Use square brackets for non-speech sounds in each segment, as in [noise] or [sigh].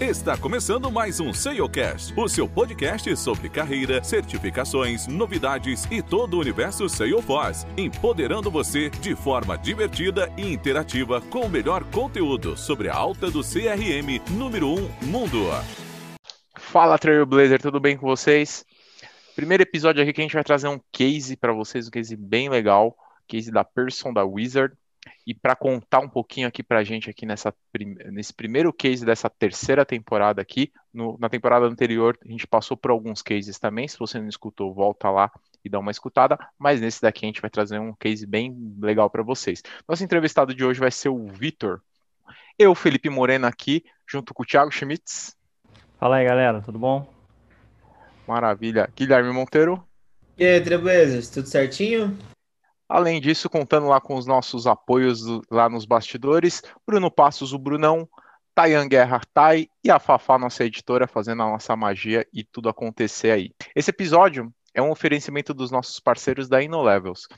Está começando mais um SEOcast, o seu podcast sobre carreira, certificações, novidades e todo o universo Salesforce, empoderando você de forma divertida e interativa com o melhor conteúdo sobre a alta do CRM número 1 um mundo. Fala Trailblazer, tudo bem com vocês? Primeiro episódio aqui que a gente vai trazer um case para vocês, um case bem legal, case da Person da Wizard. E para contar um pouquinho aqui para a gente aqui nessa, nesse primeiro case dessa terceira temporada aqui, no, na temporada anterior a gente passou por alguns cases também, se você não escutou, volta lá e dá uma escutada, mas nesse daqui a gente vai trazer um case bem legal para vocês. Nosso entrevistado de hoje vai ser o Vitor. Eu, Felipe Moreno aqui, junto com o Thiago Schmitz. Fala aí, galera, tudo bom? Maravilha. Guilherme Monteiro. E aí, tudo certinho? Além disso, contando lá com os nossos apoios lá nos bastidores, Bruno Passos, o Brunão, Tayan Guerra Tai e a Fafá, nossa editora, fazendo a nossa magia e tudo acontecer aí. Esse episódio é um oferecimento dos nossos parceiros da InnoLevels,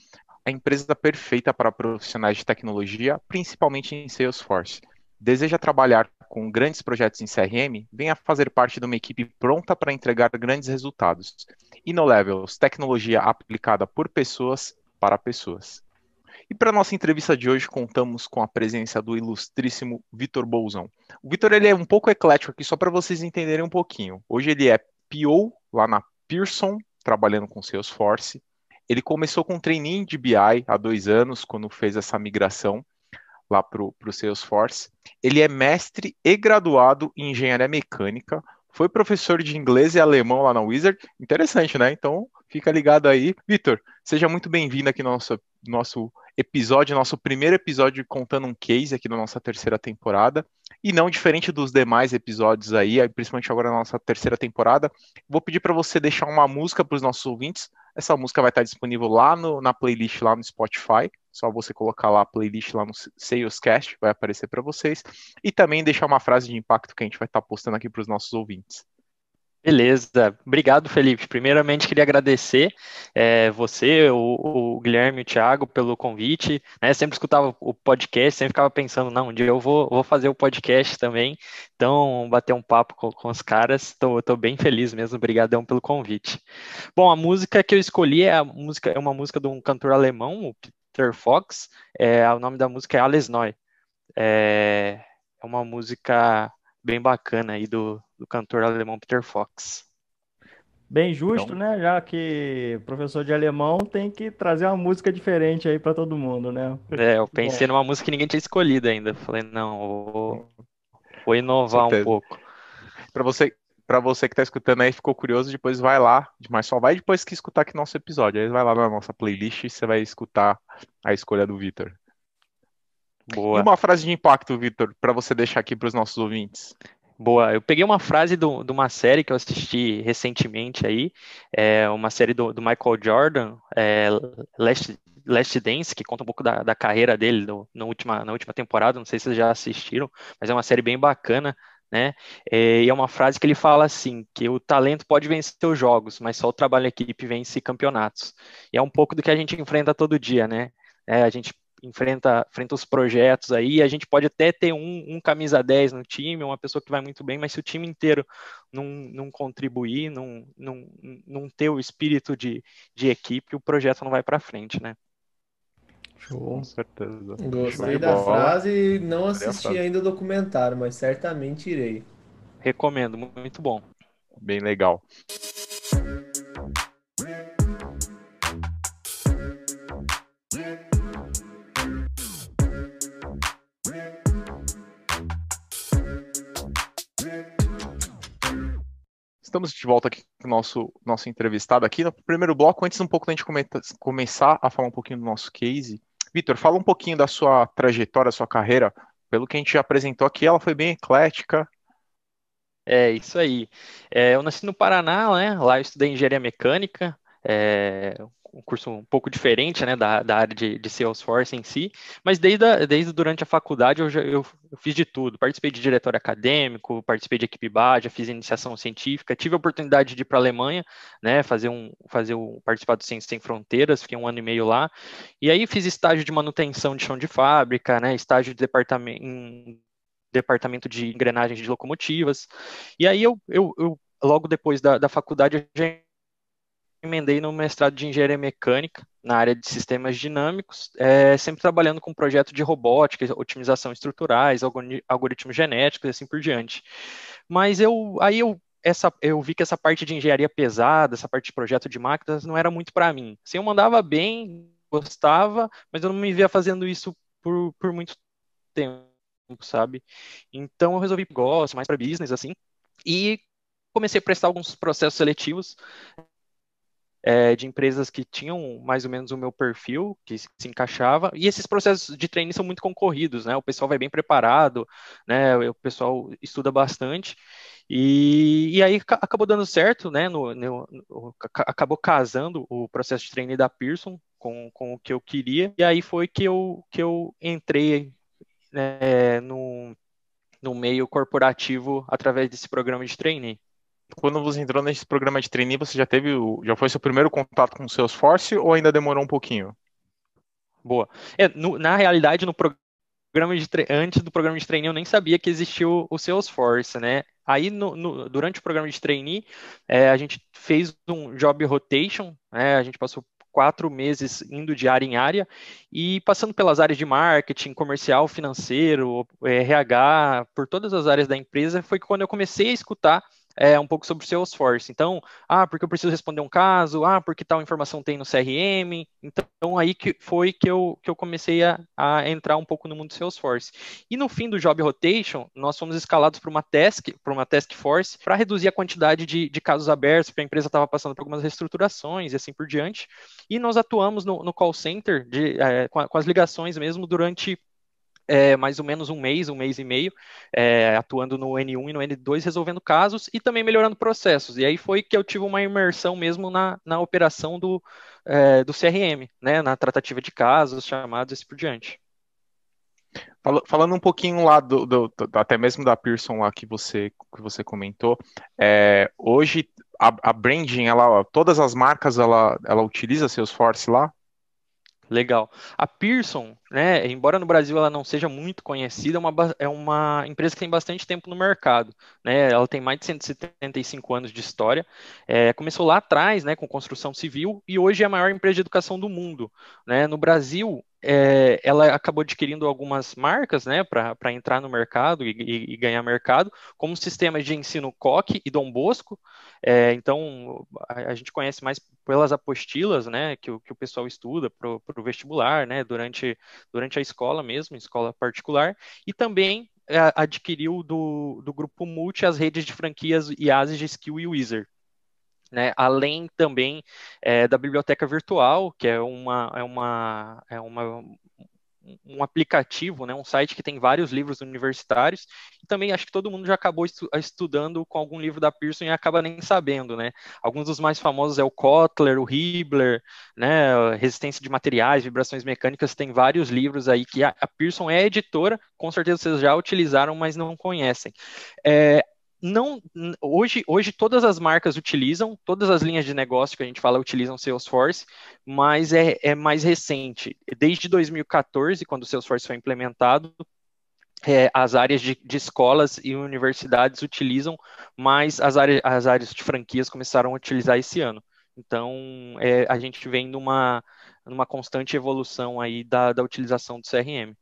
a empresa perfeita para profissionais de tecnologia, principalmente em Salesforce. Deseja trabalhar com grandes projetos em CRM? Venha fazer parte de uma equipe pronta para entregar grandes resultados. InnoLevels, tecnologia aplicada por pessoas para pessoas. E para nossa entrevista de hoje, contamos com a presença do ilustríssimo Vitor Bolzão. O Vitor ele é um pouco eclético aqui, só para vocês entenderem um pouquinho. Hoje ele é PO lá na Pearson, trabalhando com Salesforce. Ele começou com um trainee de BI há dois anos, quando fez essa migração lá para o Salesforce. Ele é mestre e graduado em engenharia mecânica, foi professor de inglês e alemão lá na Wizard. Interessante, né? Então, fica ligado aí. Vitor, seja muito bem-vindo aqui no nosso, nosso episódio, nosso primeiro episódio contando um case aqui da nossa terceira temporada. E não diferente dos demais episódios aí, principalmente agora na nossa terceira temporada, vou pedir para você deixar uma música para os nossos ouvintes. Essa música vai estar disponível lá no, na playlist lá no Spotify. Só você colocar lá a playlist lá no Salescast, vai aparecer para vocês. E também deixar uma frase de impacto que a gente vai estar postando aqui para os nossos ouvintes. Beleza, obrigado Felipe. Primeiramente queria agradecer é, você, o, o, Guilherme o Thiago pelo convite. Né? Sempre escutava o podcast, sempre ficava pensando, não, um dia eu vou, vou fazer o podcast também. Então, bater um papo com, com os caras. Estou bem feliz mesmo, obrigadão pelo convite. Bom, a música que eu escolhi é, a música, é uma música de um cantor alemão, o Peter Fox. É, o nome da música é Alles Neu. É, é uma música bem bacana aí do, do cantor alemão Peter Fox. Bem justo, então... né? Já que professor de alemão tem que trazer uma música diferente aí para todo mundo, né? É, eu pensei Bom. numa música que ninguém tinha escolhido ainda. Falei, não, vou, vou inovar um pouco. Para você, para você que está escutando aí, ficou curioso, depois vai lá, mas só vai depois que escutar aqui nosso episódio. Aí vai lá na nossa playlist e você vai escutar a escolha do Vitor. Boa. E uma frase de impacto, Vitor, para você deixar aqui para os nossos ouvintes. Boa, eu peguei uma frase de uma série que eu assisti recentemente aí, é uma série do, do Michael Jordan, é, Last, Last Dance, que conta um pouco da, da carreira dele no, na, última, na última temporada, não sei se vocês já assistiram, mas é uma série bem bacana, né? É, e é uma frase que ele fala assim, que o talento pode vencer os jogos, mas só o trabalho em equipe vence campeonatos. E é um pouco do que a gente enfrenta todo dia, né? É, a gente enfrenta, enfrenta os projetos aí, a gente pode até ter um, um, camisa 10 no time, uma pessoa que vai muito bem, mas se o time inteiro não, não contribuir, não, não, não ter o espírito de, de equipe, o projeto não vai para frente, né? Show. Com certeza. Gostei da bola. frase, não assisti ainda o documentário, mas certamente irei. Recomendo, muito bom. Bem legal. Estamos de volta aqui com o nosso, nosso entrevistado aqui. No primeiro bloco, antes um pouco da gente começar a falar um pouquinho do nosso case, Vitor, fala um pouquinho da sua trajetória, da sua carreira. Pelo que a gente apresentou aqui, ela foi bem eclética. É, isso aí. É, eu nasci no Paraná, né? Lá eu estudei engenharia mecânica. É, um curso um pouco diferente, né, da, da área de, de Salesforce em si, mas desde, a, desde durante a faculdade eu, já, eu, eu, fiz de tudo, participei de diretório acadêmico, participei de equipe BAD, fiz iniciação científica, tive a oportunidade de ir para a Alemanha, né, fazer um, fazer um, participar do Ciência Sem Fronteiras, fiquei um ano e meio lá, e aí fiz estágio de manutenção de chão de fábrica, né, estágio de departamento, em departamento de engrenagens de locomotivas. E aí eu, eu, eu logo depois da, da faculdade, eu já emendei no mestrado de engenharia mecânica na área de sistemas dinâmicos, é, sempre trabalhando com projeto de robótica, otimização estruturais, algoritmos genéticos e assim por diante. Mas eu aí eu essa, eu vi que essa parte de engenharia pesada, essa parte de projeto de máquinas não era muito para mim. Assim, eu mandava bem, gostava, mas eu não me via fazendo isso por, por muito tempo, sabe? Então eu resolvi gosto mais para business assim e comecei a prestar alguns processos seletivos é, de empresas que tinham mais ou menos o meu perfil, que se, encaixava, e esses processos de treino são muito concorridos, né? O pessoal vai bem preparado, né? O pessoal estuda bastante, e, e aí acabou dando certo, né? No, no, no, acabou casando o processo de treino da Pearson com, com o que eu queria, e aí foi que eu, que eu entrei né, no, no meio corporativo através desse programa de treino quando você entrou nesse programa de trainee, você já teve, o, já foi seu primeiro contato com o Salesforce ou ainda demorou um pouquinho? Boa. É, no, na realidade, no programa de antes do programa de trainee, eu nem sabia que existia o, o Salesforce, né? Aí, no, no, durante o programa de trainee, é, a gente fez um job rotation, né? A gente passou quatro meses indo de área em área e passando pelas áreas de marketing, comercial, financeiro, RH, por todas as áreas da empresa, foi quando eu comecei a escutar é, um pouco sobre o Salesforce. Então, ah, porque eu preciso responder um caso, ah, porque tal informação tem no CRM. Então, aí que foi que eu, que eu comecei a, a entrar um pouco no mundo do Salesforce. E no fim do Job Rotation, nós fomos escalados para uma task, para uma task force, para reduzir a quantidade de, de casos abertos, porque a empresa estava passando por algumas reestruturações e assim por diante. E nós atuamos no, no call center de, é, com, com as ligações mesmo durante é, mais ou menos um mês, um mês e meio, é, atuando no N1 e no N2, resolvendo casos e também melhorando processos. E aí foi que eu tive uma imersão mesmo na, na operação do, é, do CRM, né, na tratativa de casos, chamados e assim por diante. Falando um pouquinho lá do, do, do, até mesmo da Pearson lá que você que você comentou, é, hoje a, a branding, ela, todas as marcas ela, ela utiliza Salesforce lá? Legal. A Pearson, né, embora no Brasil ela não seja muito conhecida, é uma, é uma empresa que tem bastante tempo no mercado. Né, ela tem mais de 175 anos de história. É, começou lá atrás né, com construção civil e hoje é a maior empresa de educação do mundo. Né. No Brasil, é, ela acabou adquirindo algumas marcas né, para entrar no mercado e, e, ganhar mercado, como sistemas de ensino Coque e Dom Bosco. É, então, a, a, gente conhece mais pelas apostilas né, que, que o pessoal estuda para o vestibular, né, durante, durante a escola mesmo, escola particular, e também é, adquiriu do, do grupo Multi as redes de franquias IASIS de Skill e Wizard. Né, além também é, da biblioteca virtual, que é uma, é uma, é uma um aplicativo, né, um site que tem vários livros universitários, e também acho que todo mundo já acabou estu estudando com algum livro da Pearson e acaba nem sabendo, né? Alguns dos mais famosos é o Kotler, o Hibler, né, Resistência de Materiais, Vibrações Mecânicas, tem vários livros aí que a, a Pearson é editora, com certeza vocês já utilizaram, mas não conhecem. É, não hoje, hoje todas as marcas utilizam, todas as linhas de negócio que a gente fala utilizam Salesforce, mas é, é mais recente. Desde 2014, quando o Salesforce foi implementado, é, as áreas de, de, escolas e universidades utilizam, mas as áreas, as áreas de franquias começaram a utilizar esse ano. Então, é, a gente vem numa, numa constante evolução aí da, da utilização do CRM.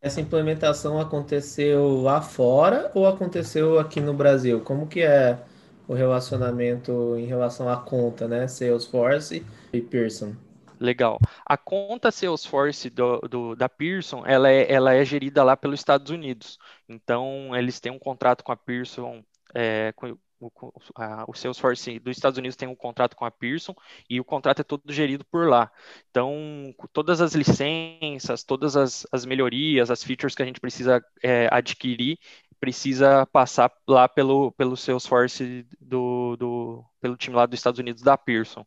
Essa implementação aconteceu lá fora ou aconteceu aqui no Brasil? Como que é o relacionamento em relação à conta, né? Salesforce e Pearson. Legal. A conta Salesforce do, do, da Pearson, ela é, ela é gerida lá pelos Estados Unidos. Então, eles têm um contrato com a Pearson, é, com, o, a, o Salesforce dos Estados Unidos tem um contrato com a Pearson e o contrato é todo gerido por lá. Então, todas as licenças, todas as, as melhorias, as features que a gente precisa é, adquirir, precisa passar lá pelo, pelo Salesforce do, do, pelo time lá dos Estados Unidos da Pearson.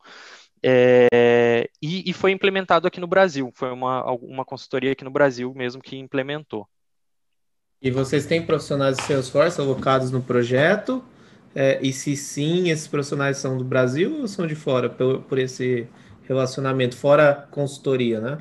É, e, e, foi implementado aqui no Brasil, foi uma, uma consultoria aqui no Brasil mesmo que implementou. E vocês têm profissionais de Salesforce alocados no projeto? É, e se sim, esses profissionais são do Brasil ou são de fora, por, por esse relacionamento, fora consultoria, né?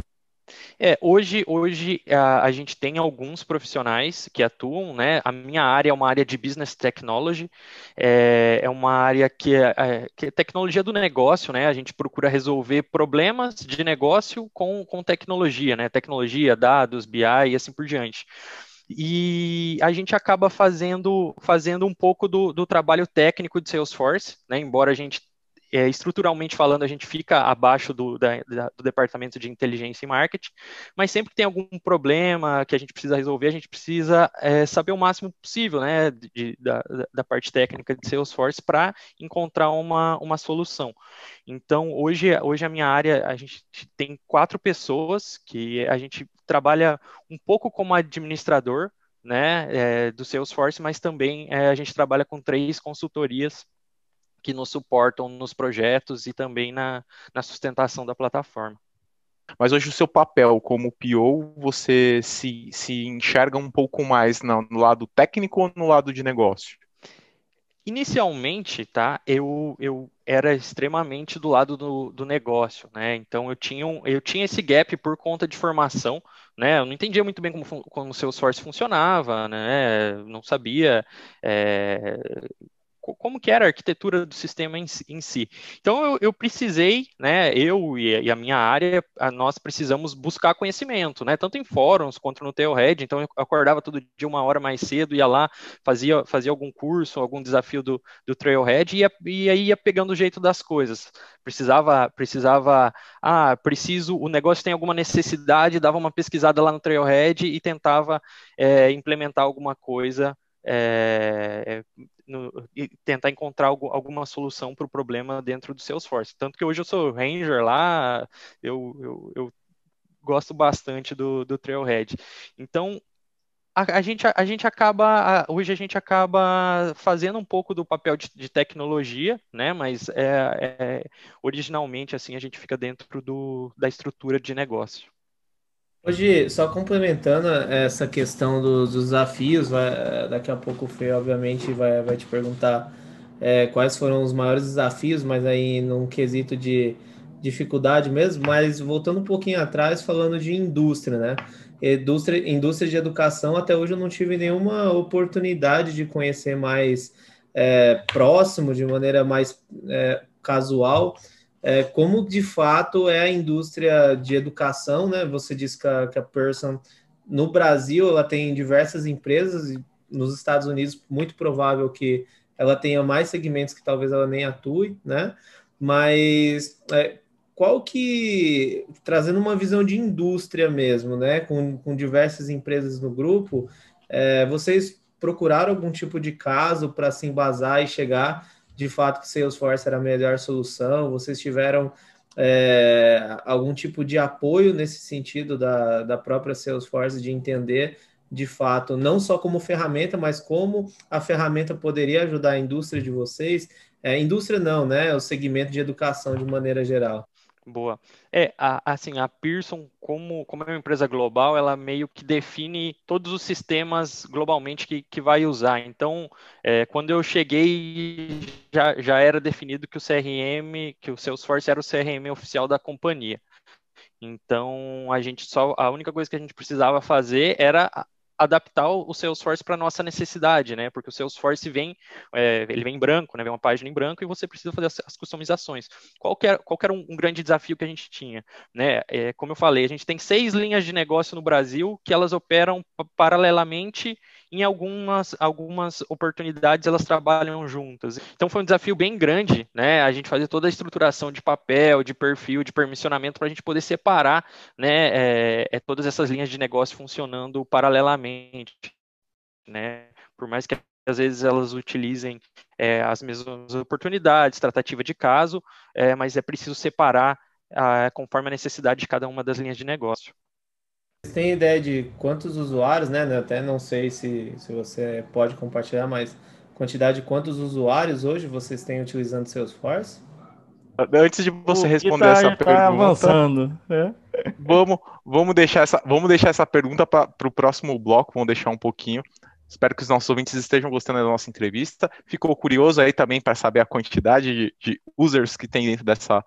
É, hoje, hoje a, a, gente tem alguns profissionais que atuam, né? A minha área é uma área de business technology, é, é uma área que é, é, que é, tecnologia do negócio, né? A gente procura resolver problemas de negócio com, com tecnologia, né? Tecnologia, dados, BI e assim por diante e a gente acaba fazendo, fazendo um pouco do, do trabalho técnico de Salesforce, né? embora a gente é, estruturalmente falando, a gente fica abaixo do, da, do departamento de inteligência e marketing, mas sempre que tem algum problema que a gente precisa resolver, a gente precisa é, saber o máximo possível né, de, da, da parte técnica de Salesforce para encontrar uma, uma solução. Então, hoje, hoje a minha área, a gente tem quatro pessoas que a gente trabalha um pouco como administrador, né, é, do Salesforce, mas também é, a gente trabalha com três consultorias que nos suportam nos projetos e também na, na sustentação da plataforma. Mas hoje o seu papel como PO, você se, se enxerga um pouco mais no, no lado técnico ou no lado de negócio? Inicialmente, tá, eu, eu era extremamente do lado do, do negócio, né? Então eu tinha, um, eu tinha esse gap por conta de formação, né? Eu não entendia muito bem como, como o Salesforce funcionava, né? Não sabia é, como que era a arquitetura do sistema em, em si. Então eu, eu, precisei, né, eu e, e, a minha área, a, nós precisamos buscar conhecimento, né, tanto em fóruns quanto no Tailhead, então eu acordava todo dia uma hora mais cedo, ia lá, fazia, fazia algum curso, algum desafio do, do Trailhead e, ia, e aí ia pegando o jeito das coisas. Precisava, precisava, ah, preciso, o negócio tem alguma necessidade, dava uma pesquisada lá no Trailhead e tentava é, implementar alguma coisa é, no, tentar encontrar alguma solução para o problema dentro do Salesforce. Tanto que hoje eu sou Ranger lá, eu, eu, eu gosto bastante do, do Trailhead. Então, a, a, gente, a gente acaba, hoje a gente acaba fazendo um pouco do papel de, de tecnologia, né? Mas é, é, originalmente, assim, a gente fica dentro do, da estrutura de negócio. Hoje, só complementando essa questão dos, dos desafios, vai, daqui a pouco o Fê, obviamente, vai, vai te perguntar é, quais foram os maiores desafios, mas aí num quesito de dificuldade mesmo, mas voltando um pouquinho atrás, falando de indústria, né? Indústria, indústria de educação, até hoje eu não tive nenhuma oportunidade de conhecer mais é, próximo, de maneira mais é, casual, é, como de fato é a indústria de educação, né? Você disse que a, que a Person no Brasil ela tem diversas empresas e nos Estados Unidos muito provável que ela tenha mais segmentos que talvez ela nem atue, né? Mas é, qual que trazendo uma visão de indústria mesmo, né? Com, com diversas empresas no grupo, é, vocês procuraram algum tipo de caso para se embasar e chegar de fato que Salesforce era a melhor solução? Vocês tiveram é, algum tipo de apoio nesse sentido da, da própria Salesforce de entender de fato, não só como ferramenta, mas como a ferramenta poderia ajudar a indústria de vocês? É, indústria não, né? O segmento de educação de maneira geral. Boa. É, a, assim, a Pearson, como, como é uma empresa global, ela meio que define todos os sistemas globalmente que, que vai usar. Então, é, quando eu cheguei, já, já era definido que o CRM, que o Salesforce era o CRM oficial da companhia. Então, a gente só, a única coisa que a gente precisava fazer era adaptar o Salesforce para nossa necessidade, né? Porque o Salesforce vem, é, ele vem em branco, né? Vem uma página em branco e você precisa fazer as, as customizações. Qual que era, qual que era um, um, grande desafio que a gente tinha, né? É, como eu falei, a gente tem seis linhas de negócio no Brasil que elas operam paralelamente em algumas, algumas oportunidades elas trabalham juntas. Então foi um desafio bem grande, né? A gente fazer toda a estruturação de papel, de perfil, de permissionamento para a gente poder separar, né? É, é, todas essas linhas de negócio funcionando paralelamente, né? Por mais que às vezes elas utilizem é, as mesmas oportunidades, tratativa de caso, é, mas é preciso separar a, conforme a necessidade de cada uma das linhas de negócio. Você tem ideia de quantos usuários, né? Até não sei se, se você pode compartilhar, mas quantidade de quantos usuários hoje vocês têm utilizando Salesforce? Antes de você o responder tá, essa tá pergunta, avançando, é? vamos, vamos, deixar essa, vamos deixar essa pergunta para o próximo bloco, vamos deixar um pouquinho. Espero que os nossos ouvintes estejam gostando da nossa entrevista. Ficou curioso aí também para saber a quantidade de, de users que tem dentro dessa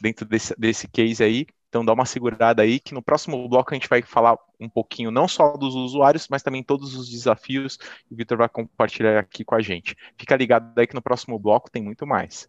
dentro desse, desse case aí. Então dá uma segurada aí que no próximo bloco a gente vai falar um pouquinho não só dos usuários, mas também todos os desafios que o Vitor vai compartilhar aqui com a gente. Fica ligado aí que no próximo bloco tem muito mais.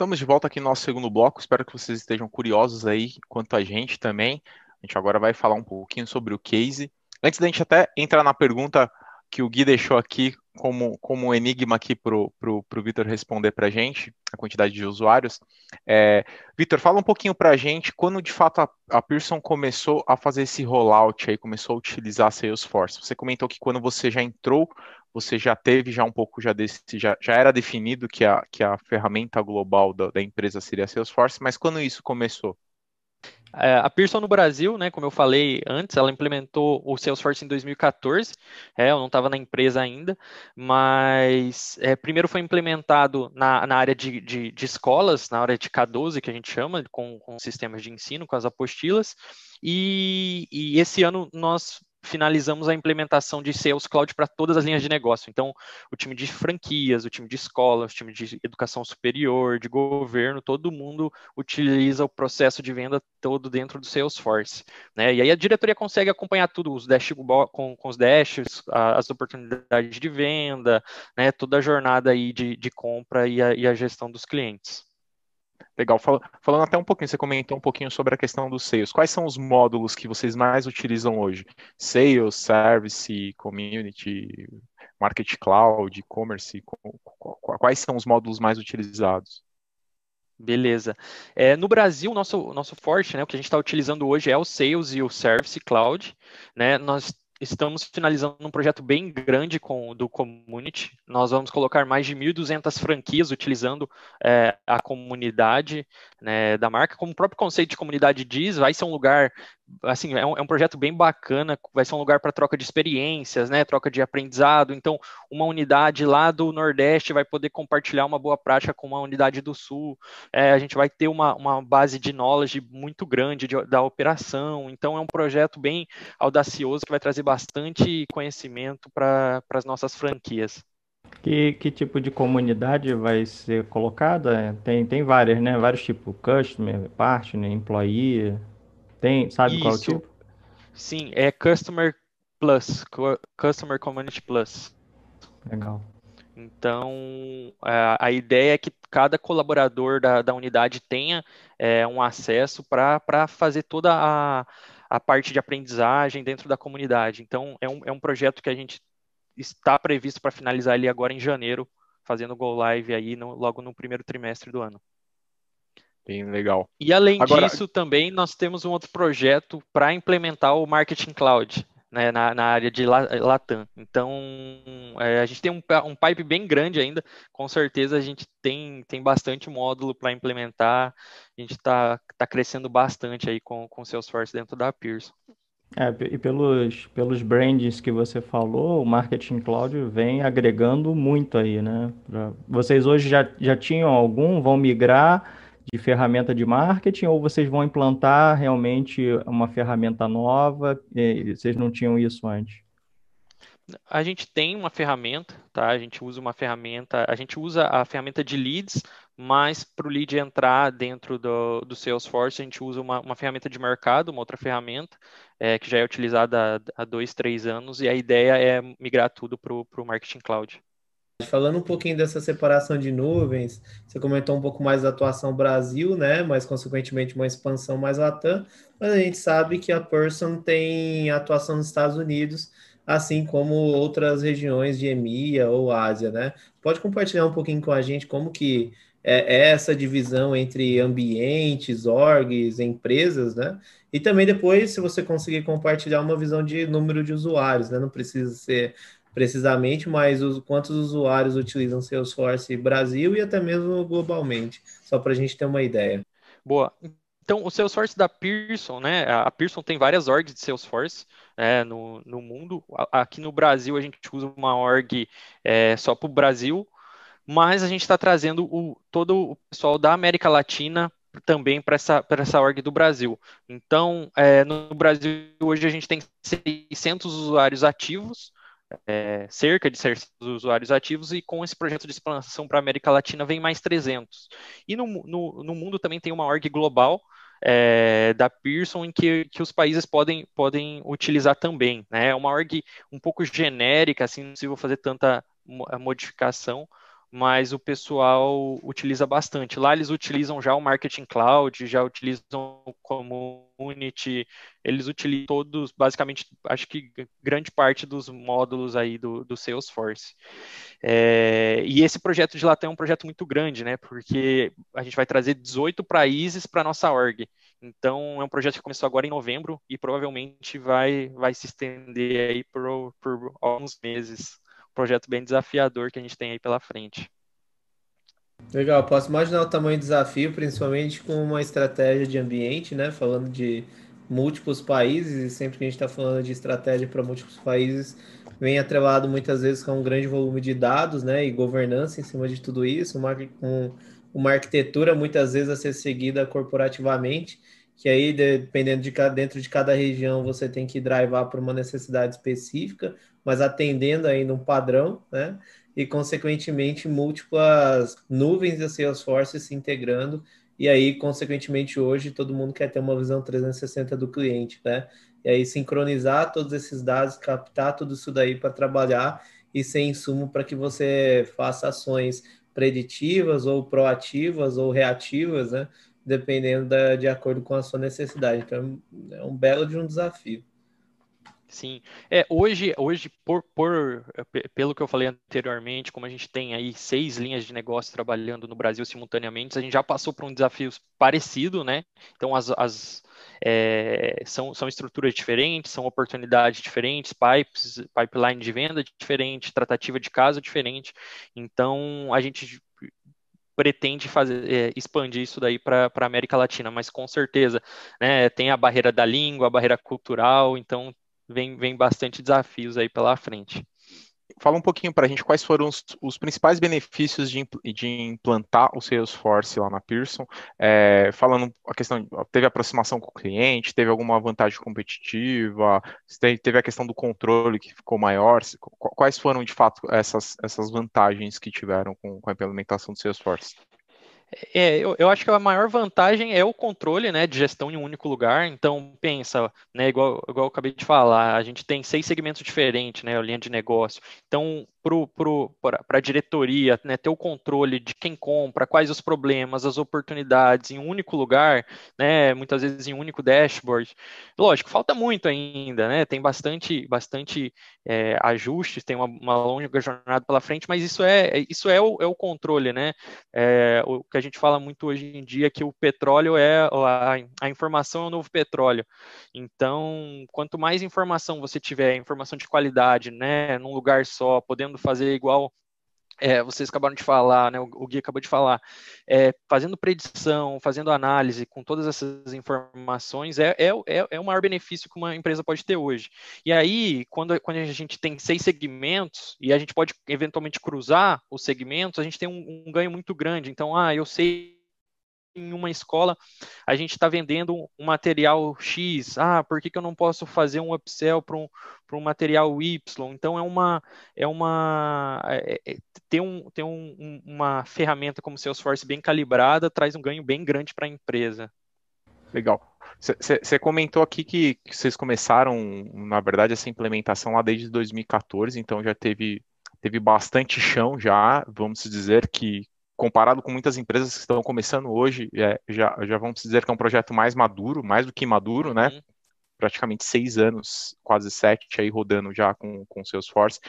Estamos de volta aqui no nosso segundo bloco. Espero que vocês estejam curiosos aí quanto a gente também. A gente agora vai falar um pouquinho sobre o case. Antes da gente até entrar na pergunta que o Gui deixou aqui como, como um enigma aqui para o Vitor responder para a gente, a quantidade de usuários. É, Vitor, fala um pouquinho para a gente quando de fato a, a Pearson começou a fazer esse rollout aí, começou a utilizar Salesforce. Você comentou que quando você já entrou você já teve já um pouco já desse, já, já era definido que a, que a ferramenta global da, da empresa seria Salesforce, mas quando isso começou? É, a Pearson no Brasil, né, como eu falei antes, ela implementou o Salesforce em 2014. É, eu não estava na empresa ainda, mas é, primeiro foi implementado na, na área de, de, de, escolas, na área de K12, que a gente chama, com, com sistemas de ensino, com as apostilas. E, e esse ano nós finalizamos a implementação de Sales Cloud para todas as linhas de negócio. Então, o time de franquias, o time de escola, o time de educação superior, de governo, todo mundo utiliza o processo de venda todo dentro do Salesforce. Né? E aí a diretoria consegue acompanhar tudo, os dash com, com os dashes, as oportunidades de venda, né? toda a jornada aí de, de compra e a, e a gestão dos clientes. Legal. Falando até um pouquinho, você comentou um pouquinho sobre a questão dos sales. Quais são os módulos que vocês mais utilizam hoje? Sales, Service, Community, Market Cloud, E-commerce? Quais são os módulos mais utilizados? Beleza. É, no Brasil, nosso, nosso forte, né, o que a gente está utilizando hoje é o Sales e o Service Cloud. Né? Nós estamos finalizando um projeto bem grande com do community. Nós vamos colocar mais de 1.200 franquias utilizando é, a comunidade né, da marca. Como o próprio conceito de comunidade diz, vai ser um lugar assim, é um, é um, projeto bem bacana, vai ser um lugar para troca de experiências, né, troca de aprendizado. Então, uma unidade lá do Nordeste vai poder compartilhar uma boa prática com uma unidade do Sul. É, a gente vai ter uma, uma base de knowledge muito grande de, da operação. Então, é um projeto bem audacioso que vai trazer bastante conhecimento para as nossas franquias. Que, que tipo de comunidade vai ser colocada? Tem, tem várias, né? Vários tipos, customer, partner, employee. Tem, sabe Isso. qual é o tipo? Sim, é Customer Plus, Customer Community Plus. Legal. Então, a, a ideia é que cada colaborador da, da unidade tenha é, um acesso para fazer toda a, a parte de aprendizagem dentro da comunidade. Então, é um, é um projeto que a gente está previsto para finalizar ele agora em janeiro, fazendo Go Live aí no, logo no primeiro trimestre do ano. Bem legal. E além Agora... disso, também nós temos um outro projeto para implementar o Marketing Cloud. Né, na, na, área de Latam. Então, é, a gente tem um, um pipe bem grande ainda. Com certeza, a gente tem, tem bastante módulo para implementar. A gente está tá crescendo bastante aí com o Salesforce dentro da Pearson. É, e pelos, pelos brands que você falou, o Marketing Cloud vem agregando muito aí, né? Vocês hoje já, já tinham algum? Vão migrar? De ferramenta de marketing ou vocês vão implantar realmente uma ferramenta nova? Vocês não tinham isso antes? A gente tem uma ferramenta, tá? A gente usa uma ferramenta, a gente usa a ferramenta de leads, mas para o lead entrar dentro do, do Salesforce, a gente usa uma, uma ferramenta de mercado, uma outra ferramenta, é, que já é utilizada há, há dois, três anos, e a ideia é migrar tudo para o Marketing Cloud. Falando um pouquinho dessa separação de nuvens, você comentou um pouco mais da atuação Brasil, né? Mas consequentemente uma expansão mais Latam, mas a gente sabe que a Person tem atuação nos Estados Unidos, assim como outras regiões de EMEA ou Ásia, né? Pode compartilhar um pouquinho com a gente como que é, é essa divisão entre ambientes, orgs, empresas, né? E também depois, se você conseguir compartilhar uma visão de número de usuários, né? Não precisa ser precisamente, mas os, quantos usuários utilizam Salesforce Brasil e até mesmo globalmente, só para a gente ter uma ideia. Boa. Então, o Salesforce da Pearson, né? A Pearson tem várias orgs de Salesforce é, no, no mundo. Aqui no Brasil, a gente usa uma org é, só para o Brasil, mas a gente está trazendo o, todo o pessoal da América Latina também para essa, essa org do Brasil. Então, é, no Brasil, hoje a gente tem 600 usuários ativos, é, cerca de 600 usuários ativos, e com esse projeto de expansão para a América Latina vem mais 300. E no, no, no mundo também tem uma org global, é, da Pearson em que, que os países podem, podem utilizar também. Né? É uma org um pouco genérica, assim, não é possível fazer tanta modificação, mas o pessoal utiliza bastante. Lá eles utilizam já o Marketing Cloud, já utilizam o Community, eles utilizam todos, basicamente, acho que grande parte dos módulos aí do, do Salesforce. É, e esse projeto de Latam é um projeto muito grande, né? Porque a gente vai trazer 18 países para a nossa org. Então, é um projeto que começou agora em novembro e provavelmente vai, vai se estender aí por, por alguns meses projeto bem desafiador que a gente tem aí pela frente. Legal, posso imaginar o tamanho do desafio, principalmente com uma estratégia de ambiente, né? Falando de múltiplos países, e sempre que a gente está falando de estratégia para múltiplos países, vem atrelado muitas vezes com um grande volume de dados, né? E governança em cima de tudo isso, uma, um, uma arquitetura muitas vezes a ser seguida corporativamente, que aí, dependendo de cada, dentro de cada região, você tem que drivar para uma necessidade específica, mas atendendo ainda um padrão, né? E, consequentemente, múltiplas nuvens da Salesforce se integrando. E aí, consequentemente, hoje todo mundo quer ter uma visão 360 do cliente, né? E aí, sincronizar todos esses dados, captar tudo isso daí para trabalhar e ser insumo para que você faça ações preditivas ou proativas ou reativas, né? Dependendo da, de acordo com a sua necessidade. Então, é um belo de um desafio. Sim, é, hoje, hoje por, por, pelo que eu falei anteriormente, como a gente tem aí seis linhas de negócio trabalhando no Brasil simultaneamente, a gente já passou por um desafio parecido, né? Então, as, as é, são, são estruturas diferentes, são oportunidades diferentes, pipes, pipeline de venda diferente, tratativa de caso diferente. Então, a gente pretende fazer, é, expandir isso daí para a América Latina, mas com certeza, né, tem a barreira da língua, a barreira cultural, então vem, vem bastante desafios aí pela frente. Fala um pouquinho para a gente quais foram os, os principais benefícios de, de, implantar o Salesforce lá na Pearson. É, falando a questão, teve aproximação com o cliente, teve alguma vantagem competitiva, teve a questão do controle que ficou maior. Quais foram de fato essas, essas vantagens que tiveram com, com a implementação do Salesforce? É, eu, eu, acho que a maior vantagem é o controle né, de gestão em um único lugar. Então, pensa, né, igual, igual eu acabei de falar, a gente tem seis segmentos diferentes, né, a linha de negócio. Então, para a diretoria né, ter o controle de quem compra, quais os problemas, as oportunidades em um único lugar, né, muitas vezes em um único dashboard. Lógico, falta muito ainda, né, tem bastante, bastante é, ajustes, tem uma, uma, longa jornada pela frente, mas isso é, isso é, o, é o controle, né? É, o que a gente fala muito hoje em dia é que o petróleo é a, a informação é o novo petróleo. Então, quanto mais informação você tiver, informação de qualidade, né, num lugar só, podendo podendo fazer igual é, vocês acabaram de falar, né, o, o Gui acabou de falar, é, fazendo predição, fazendo análise com todas essas informações, é, é, é, é o maior benefício que uma empresa pode ter hoje. E aí, quando, quando a gente tem seis segmentos, e a gente pode eventualmente cruzar os segmentos, a gente tem um, um ganho muito grande. Então, ah, eu sei em uma escola a gente está vendendo um material X, ah, por que, que eu não posso fazer um upsell para um, um material Y? Então é uma é uma é, é, ter, um, ter um, uma ferramenta como Salesforce bem calibrada traz um ganho bem grande para a empresa. Legal. Você comentou aqui que, que vocês começaram, na verdade, essa implementação lá desde 2014, então já teve, teve bastante chão já, vamos dizer que comparado com muitas empresas que estão começando hoje, é, já, já vamos dizer que é um projeto mais maduro, mais do que maduro, né? Uhum. Praticamente seis anos, quase sete aí rodando já com, com Salesforce.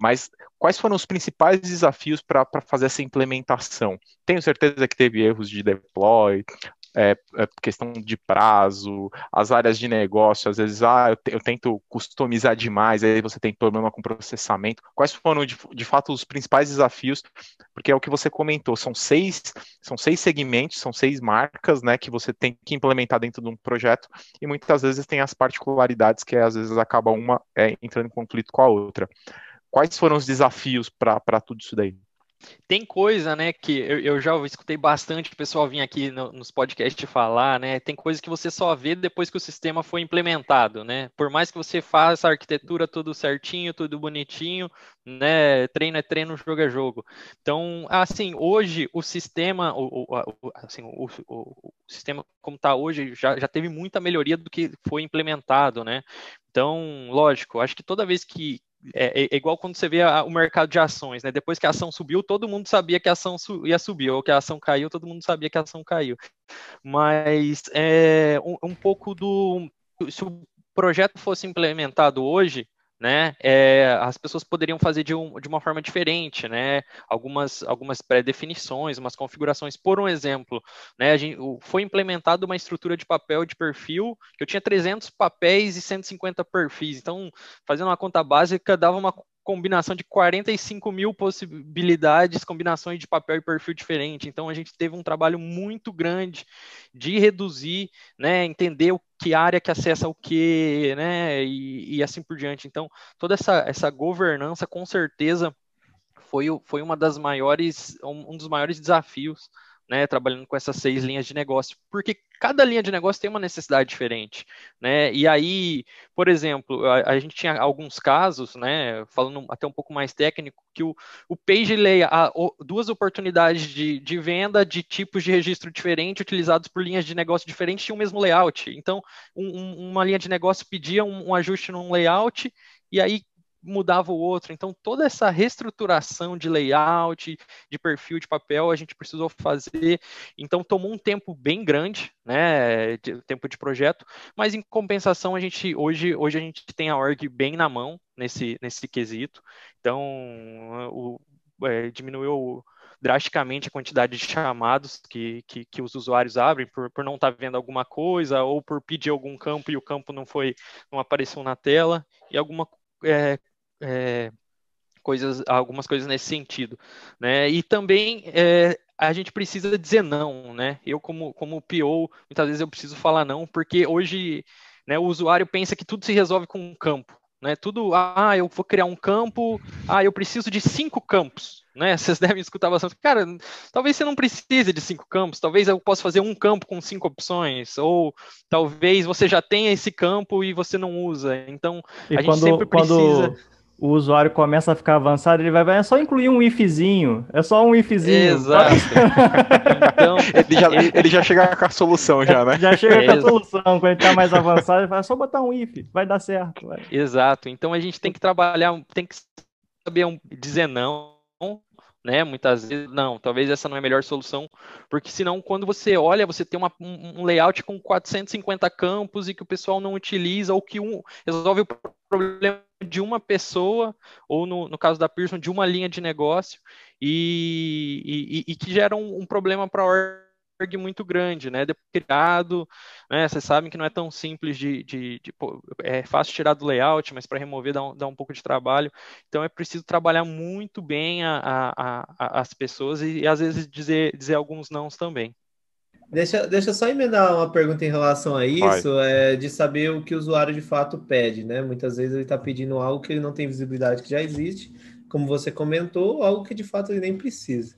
Mas quais foram os principais desafios para fazer essa implementação? Tenho certeza que teve erros de deploy, é, é, questão de prazo, as áreas de negócio, às vezes, ah, eu, eu, tento customizar demais, aí você tem problema com processamento. Quais foram, de, de fato, os principais desafios? Porque é o que você comentou, são seis, são seis segmentos, são seis marcas, né, que você tem que implementar dentro de um projeto, e muitas vezes tem as particularidades que às vezes acaba uma é, entrando em conflito com a outra. Quais foram os desafios para tudo isso daí? Tem coisa, né, que eu, eu já escutei bastante o pessoal vir aqui no, nos podcasts falar, né? Tem coisa que você só vê depois que o sistema foi implementado, né? Por mais que você faça a arquitetura tudo certinho, tudo bonitinho, né? Treino é treino, jogo é jogo. Então, assim, hoje o sistema, o, o, assim, o, o, sistema como está hoje já, já teve muita melhoria do que foi implementado, né? Então, lógico, acho que toda vez que, é, é, é, igual quando você vê a, o mercado de ações, né? Depois que a ação subiu, todo mundo sabia que a ação su ia subir, ou que a ação caiu, todo mundo sabia que a ação caiu. Mas é um, um pouco do. Se o projeto fosse implementado hoje, né, é, as pessoas poderiam fazer de, um, de, uma forma diferente, né, algumas, algumas pré-definições, umas configurações. Por um exemplo, né, gente, foi implementada uma estrutura de papel de perfil, que eu tinha 300 papéis e 150 perfis, então, fazendo uma conta básica, dava uma combinação de 45 mil possibilidades, combinações de papel e perfil diferente. Então a gente teve um trabalho muito grande de reduzir, né, entender que área que acessa o que, né, e, e assim por diante. Então toda essa, essa governança com certeza foi, foi uma das maiores, um dos maiores desafios né, trabalhando com essas seis linhas de negócio, porque cada linha de negócio tem uma necessidade diferente, né? E aí, por exemplo, a, a gente tinha alguns casos, né, falando até um pouco mais técnico, que o, o page leia duas oportunidades de, de venda de tipos de registro diferentes utilizados por linhas de negócio diferentes tinham o mesmo layout. Então, um, um, uma linha de negócio pedia um, um ajuste num layout e aí mudava o outro. Então, toda essa reestruturação de layout, de perfil de papel, a gente precisou fazer. Então, tomou um tempo bem grande, né, de, tempo de projeto, mas em compensação, a gente hoje, hoje a gente tem a org bem na mão nesse, nesse quesito. Então, o, é, diminuiu drasticamente a quantidade de chamados que, que, que os usuários abrem por, por não estar tá vendo alguma coisa ou por pedir algum campo e o campo não foi não apareceu na tela e alguma é, é, coisas, algumas coisas nesse sentido, né? E também é, a gente precisa dizer não, né? Eu como como PO, muitas vezes eu preciso falar não, porque hoje, né, o usuário pensa que tudo se resolve com um campo, né? Tudo, ah, eu vou criar um campo, ah, eu preciso de cinco campos, né? [laughs] Vocês devem escutar bastante. Cara, talvez você não precise de cinco campos, talvez eu possa fazer um campo com cinco opções, ou talvez você já tenha esse campo e você não usa. Então, e a quando, gente sempre precisa. Quando o usuário começa a ficar avançado, ele vai, vai é só incluir um ifzinho, é só um ifzinho. Exato. [laughs] então, ele já, ele já chega com a solução já, né? Já chega é, com a solução, quando ele tá mais avançado, ele fala, é só botar um if, vai dar certo. Vai. Exato, então a gente tem que trabalhar, tem que saber dizer não, né? Muitas vezes, não, talvez essa não é a melhor solução, porque senão, quando você olha, você tem uma, um layout com 450 campos e que o pessoal não utiliza, ou que um resolve o problema de uma pessoa, ou no, no caso da Pearson, de uma linha de negócio, e, e, e que gera um, um problema para a org muito grande, né? Criado, né? Vocês sabem que não é tão simples de, de, de pô, é fácil tirar do layout, mas para remover dá um, dá um pouco de trabalho. Então é preciso trabalhar muito bem a, a, a, as pessoas e, e, às vezes dizer, dizer alguns nãos também. Deixa, deixa só emendar uma pergunta em relação a isso, é, de saber o que o usuário de fato pede, né? Muitas vezes ele está pedindo algo que ele não tem visibilidade que já existe, como você comentou, algo que de fato ele nem precisa.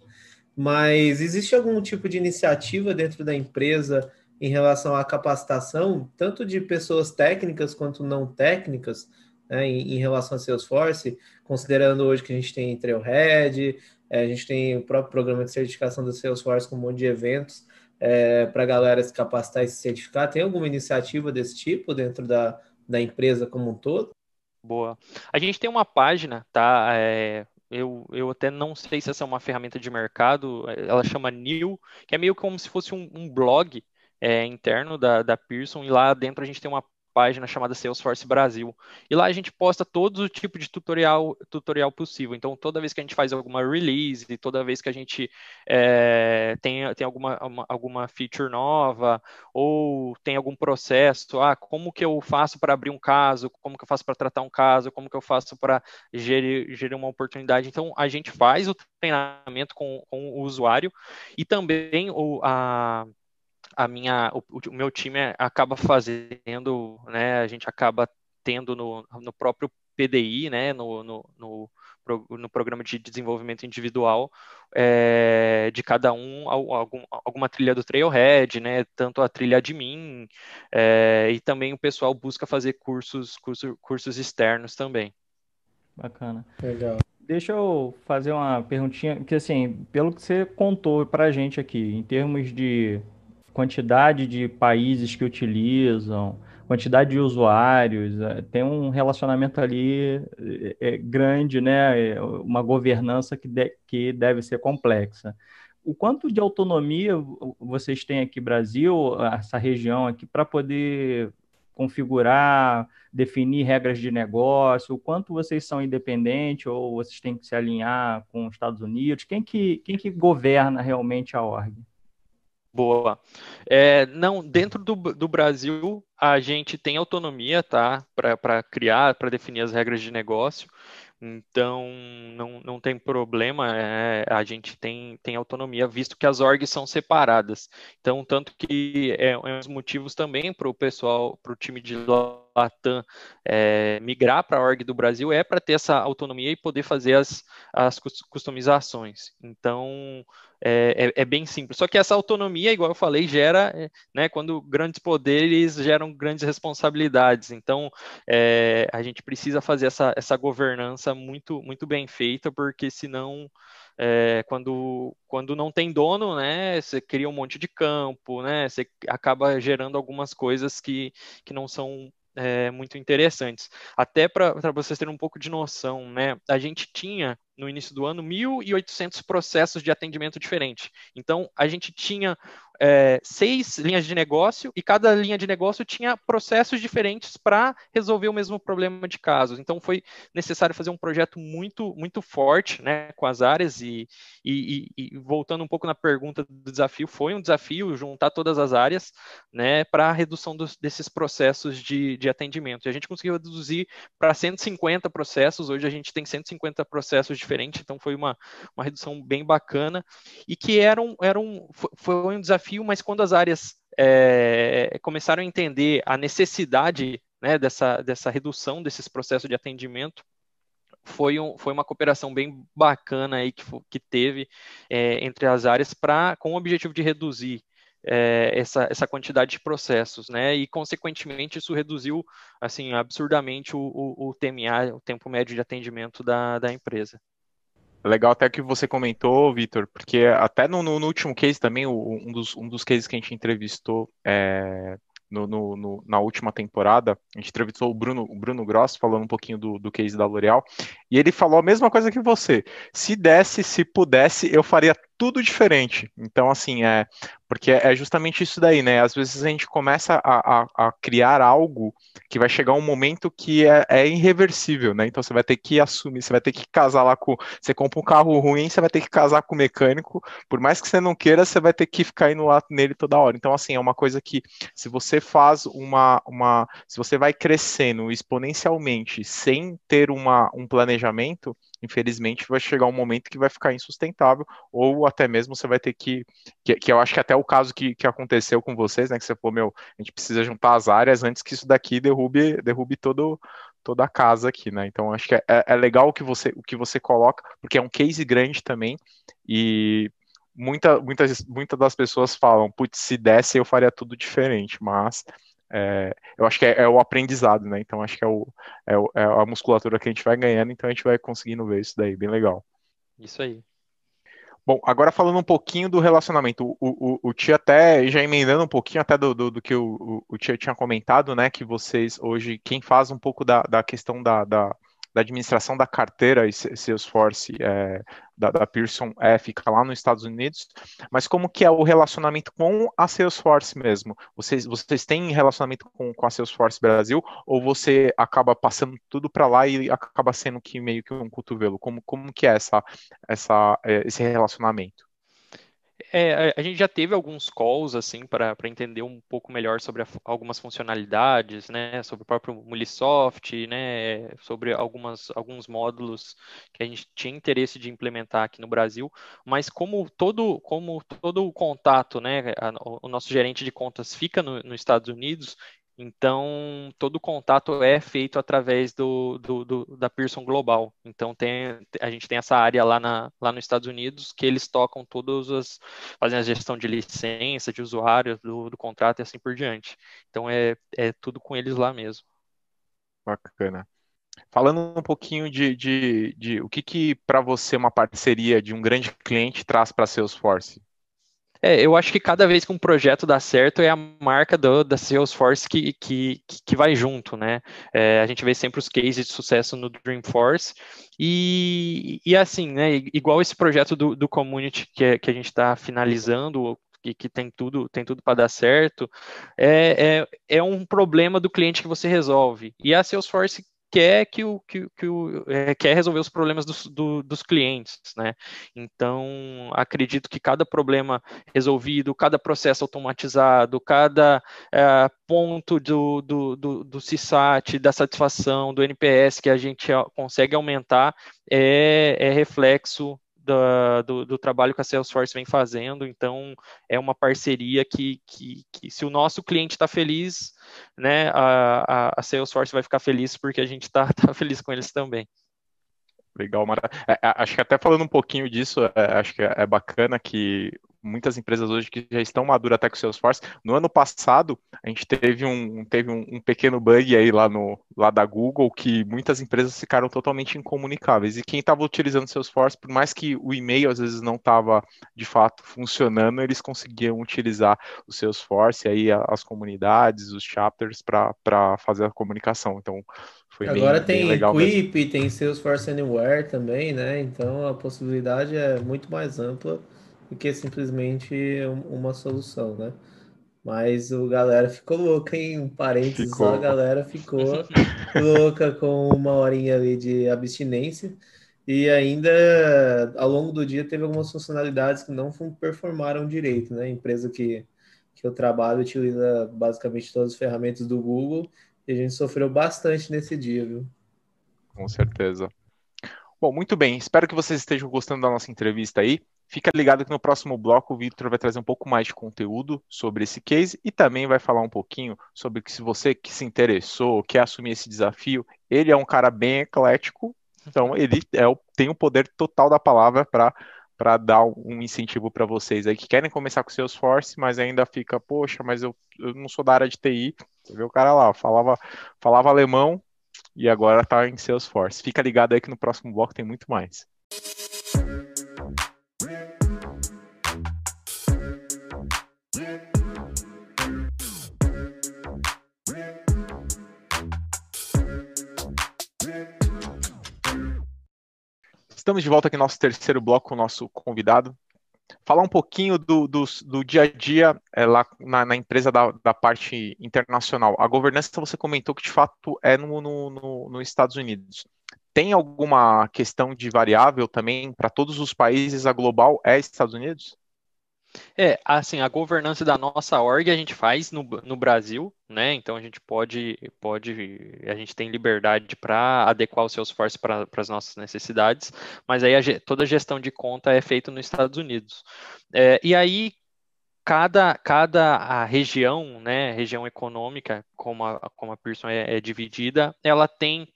Mas existe algum tipo de iniciativa dentro da empresa em relação à capacitação, tanto de pessoas técnicas quanto não técnicas, né, em, em, relação a Salesforce, considerando hoje que a gente tem Trailhead, é, a gente tem o próprio programa de certificação do Salesforce com um monte de eventos é, para a galera se capacitar e se certificar. Tem alguma iniciativa desse tipo dentro da, da empresa como um todo? Boa. A gente tem uma página, tá? É, eu, eu até não sei se essa é uma ferramenta de mercado, ela chama New, que é meio como se fosse um, um blog é, interno da, da Pearson, e lá dentro a gente tem uma página chamada Salesforce Brasil. E lá a gente posta todo o tipo de tutorial, tutorial possível. Então, toda vez que a gente faz alguma release, toda vez que a gente é, tem, tem alguma, uma, alguma feature nova, ou tem algum processo, ah, como que eu faço para abrir um caso, como que eu faço para tratar um caso, como que eu faço para gerir, gerir uma oportunidade. Então, a gente faz o treinamento com, com o usuário e também o, a a minha, o, o, meu time acaba fazendo, né, a gente acaba tendo no, no próprio PDI, né, no, no, no, no programa de desenvolvimento individual é, de cada um, algum, alguma trilha do Trailhead, né, tanto a trilha de mim, é, e também o pessoal busca fazer cursos, cursos, cursos externos também. Bacana. Legal. Deixa eu fazer uma perguntinha, que assim, pelo que você contou para a gente aqui, em termos de quantidade de países que utilizam, quantidade de usuários, é, tem um relacionamento ali é, é, grande, né? Uma governança que, que deve ser complexa. O quanto de autonomia vocês têm aqui Brasil, essa região aqui, para poder configurar, definir regras de negócio, o quanto vocês são independentes ou vocês têm que se alinhar com os Estados Unidos? Quem que, quem que governa realmente a org? Boa. É, não, dentro do, do Brasil, a gente tem autonomia, tá? Para criar, para definir as regras de negócio. Então, não, não tem problema, é, a gente tem, tem autonomia, visto que as orgs são separadas. Então, tanto que é, é um dos motivos também para o pessoal, para o time de Latam é, migrar para a org do Brasil é para ter essa autonomia e poder fazer as, as customizações. Então, é, é, é, bem simples. Só que essa autonomia, igual eu falei, gera, é, né, quando grandes poderes geram grandes responsabilidades. Então, é, a gente precisa fazer essa, essa governança muito, muito bem feita, porque senão, é, quando, quando não tem dono, né, você cria um monte de campo, né, você acaba gerando algumas coisas que, que não são é, muito interessantes. Até para vocês terem um pouco de noção, né? A gente tinha no início do ano 1.800 processos de atendimento diferente. Então, a gente tinha é, seis linhas de negócio e cada linha de negócio tinha processos diferentes para resolver o mesmo problema de casos. Então foi necessário fazer um projeto muito muito forte, né, com as áreas e, e, e voltando um pouco na pergunta do desafio, foi um desafio juntar todas as áreas, né, para a redução dos, desses processos de, de atendimento. E a gente conseguiu reduzir para 150 processos. Hoje a gente tem 150 processos diferentes. Então foi uma, uma redução bem bacana e que era era um foi um desafio desafio, mas quando as áreas é, começaram a entender a necessidade né, dessa, dessa redução desses processos de atendimento, foi, um, foi uma cooperação bem bacana aí que, que teve é, entre as áreas para com o objetivo de reduzir é, essa, essa quantidade de processos, né? E consequentemente isso reduziu assim absurdamente o, o, o TMA, o tempo médio de atendimento da, da empresa. É legal até que você comentou, Vitor, porque até no, no, no, último case também, um dos, um dos cases que a gente entrevistou é, no, no, na última temporada, a gente entrevistou o Bruno, o Bruno Gross, falando um pouquinho do, do case da L'Oréal, e ele falou a mesma coisa que você. Se desse, se pudesse, eu faria tudo diferente. Então, assim, é porque é justamente isso daí, né? Às vezes a gente começa a, a, a criar algo que vai chegar um momento que é, é, irreversível, né? Então você vai ter que assumir, você vai ter que casar lá com. Você compra um carro ruim, você vai ter que casar com o mecânico. Por mais que você não queira, você vai ter que ficar indo lá nele toda hora. Então, assim, é uma coisa que se você faz uma. uma se você vai crescendo exponencialmente sem ter uma, um planejamento, infelizmente vai chegar um momento que vai ficar insustentável, ou até mesmo você vai ter que, que, que eu acho que até o caso que, que aconteceu com vocês, né, que você falou, meu, a gente precisa juntar as áreas antes que isso daqui derrube, derrube todo, toda a casa aqui, né, então acho que é, é, é legal o que, você, o que você coloca, porque é um case grande também, e muita, muitas, muitas das pessoas falam, putz, se desse eu faria tudo diferente, mas é, eu acho que é, é, o aprendizado, né? Então acho que é, o, é, o, é, a musculatura que a gente vai ganhando, então a gente vai conseguindo ver isso daí, bem legal. Isso aí. Bom, agora falando um pouquinho do relacionamento, o, o, o Tia até, já emendando um pouquinho até do, do, do que o, o, Tia tinha comentado, né, que vocês hoje, quem faz um pouco da, da questão da, da, da administração da carteira e Salesforce é, da, da Pearson é, fica lá nos Estados Unidos, mas como que é o relacionamento com a Salesforce mesmo? Vocês, vocês têm relacionamento com, com a Salesforce Brasil ou você acaba passando tudo para lá e acaba sendo que meio que um cotovelo? Como, como que é essa, essa, é, esse relacionamento? É, a gente já teve alguns calls assim para entender um pouco melhor sobre a, algumas funcionalidades, né, sobre o próprio Mulisoft, né, sobre algumas, alguns módulos que a gente tinha interesse de implementar aqui no Brasil, mas como todo, como todo o contato, né, a, o nosso gerente de contas fica no, nos Estados Unidos, então, todo o contato é feito através do, do, do, da Pearson Global. Então, tem, a gente tem essa área lá, na, lá nos Estados Unidos que eles tocam todas as. fazem a gestão de licença, de usuário, do, do contrato e assim por diante. Então, é, é tudo com eles lá mesmo. Bacana. Falando um pouquinho de, de, de o que, que para você uma parceria de um grande cliente traz para Salesforce? É, eu acho que cada vez que um projeto dá certo é a marca do, da Salesforce que, que, que vai junto, né? É, a gente vê sempre os cases de sucesso no Dreamforce e, e assim, né? Igual esse projeto do, do Community que, é, que a gente está finalizando, que, que, tem tudo tem tudo para dar certo, é, é, é um problema do cliente que você resolve. E a Salesforce quer que o, que, que o é, quer resolver os problemas dos, do, dos clientes, né? Então acredito que cada problema resolvido, cada processo automatizado, cada é, ponto do, do, do, do CSAT, da satisfação, do NPS que a gente consegue aumentar é, é reflexo da, do, do, trabalho que a Salesforce vem fazendo, então é uma parceria que, que, que se o nosso cliente está feliz, né, a, a, Salesforce vai ficar feliz porque a gente está [laughs] tá feliz com eles também. Legal, Mara. É, é, acho que até falando um pouquinho disso, é, acho que é, é bacana que muitas empresas hoje que já estão maduras até com o Salesforce. No ano passado, a gente teve um, teve um, um, pequeno bug aí lá, no, lá da Google que muitas empresas ficaram totalmente incomunicáveis. E quem estava utilizando o Salesforce, por mais que o e-mail às vezes não estava de fato funcionando, eles conseguiam utilizar o Salesforce, aí as comunidades, os chapters para fazer a comunicação. Então, foi Agora bem, tem bem legal Quip, mesmo. tem Salesforce Anywhere também, né? Então a possibilidade é muito mais ampla do que simplesmente uma solução, né? Mas o galera ficou louca, em parênteses, ficou. a galera ficou [laughs] louca com uma horinha ali de abstinência. E ainda, ao longo do dia, teve algumas funcionalidades que não performaram direito, né? A empresa que, que eu trabalho utiliza basicamente todas as ferramentas do Google e a gente sofreu bastante nesse dia, viu? Com certeza. Bom, muito bem. Espero que vocês estejam gostando da nossa entrevista aí. Fica ligado que no próximo bloco o Victor vai trazer um pouco mais de conteúdo sobre esse case e também vai falar um pouquinho sobre que se você que se interessou, quer assumir esse desafio, ele é um cara bem eclético, então ele é tem o poder total da palavra para dar um incentivo para vocês aí que querem começar com seus force, mas ainda fica, poxa, mas eu, eu não sou da área de TI. Você vê o cara lá, falava, falava alemão e agora está em Salesforce. Fica ligado aí que no próximo bloco tem muito mais. Estamos de volta aqui no nosso terceiro bloco com o nosso convidado. Falar um pouquinho do, do, do dia a dia é, lá na, na empresa da, da, parte internacional. A governança você comentou que de fato é no, no, no, nos Estados Unidos. Tem alguma questão de variável também para todos os países? A global é Estados Unidos? É, assim, a governança da nossa org a gente faz no, no Brasil, né? Então a gente pode, pode, a gente tem liberdade para adequar o Salesforce para as nossas necessidades, mas aí a, toda a gestão de conta é feita nos Estados Unidos. É, e aí cada, cada a região, né, região econômica, como a, como a Pearson é, é dividida, ela tem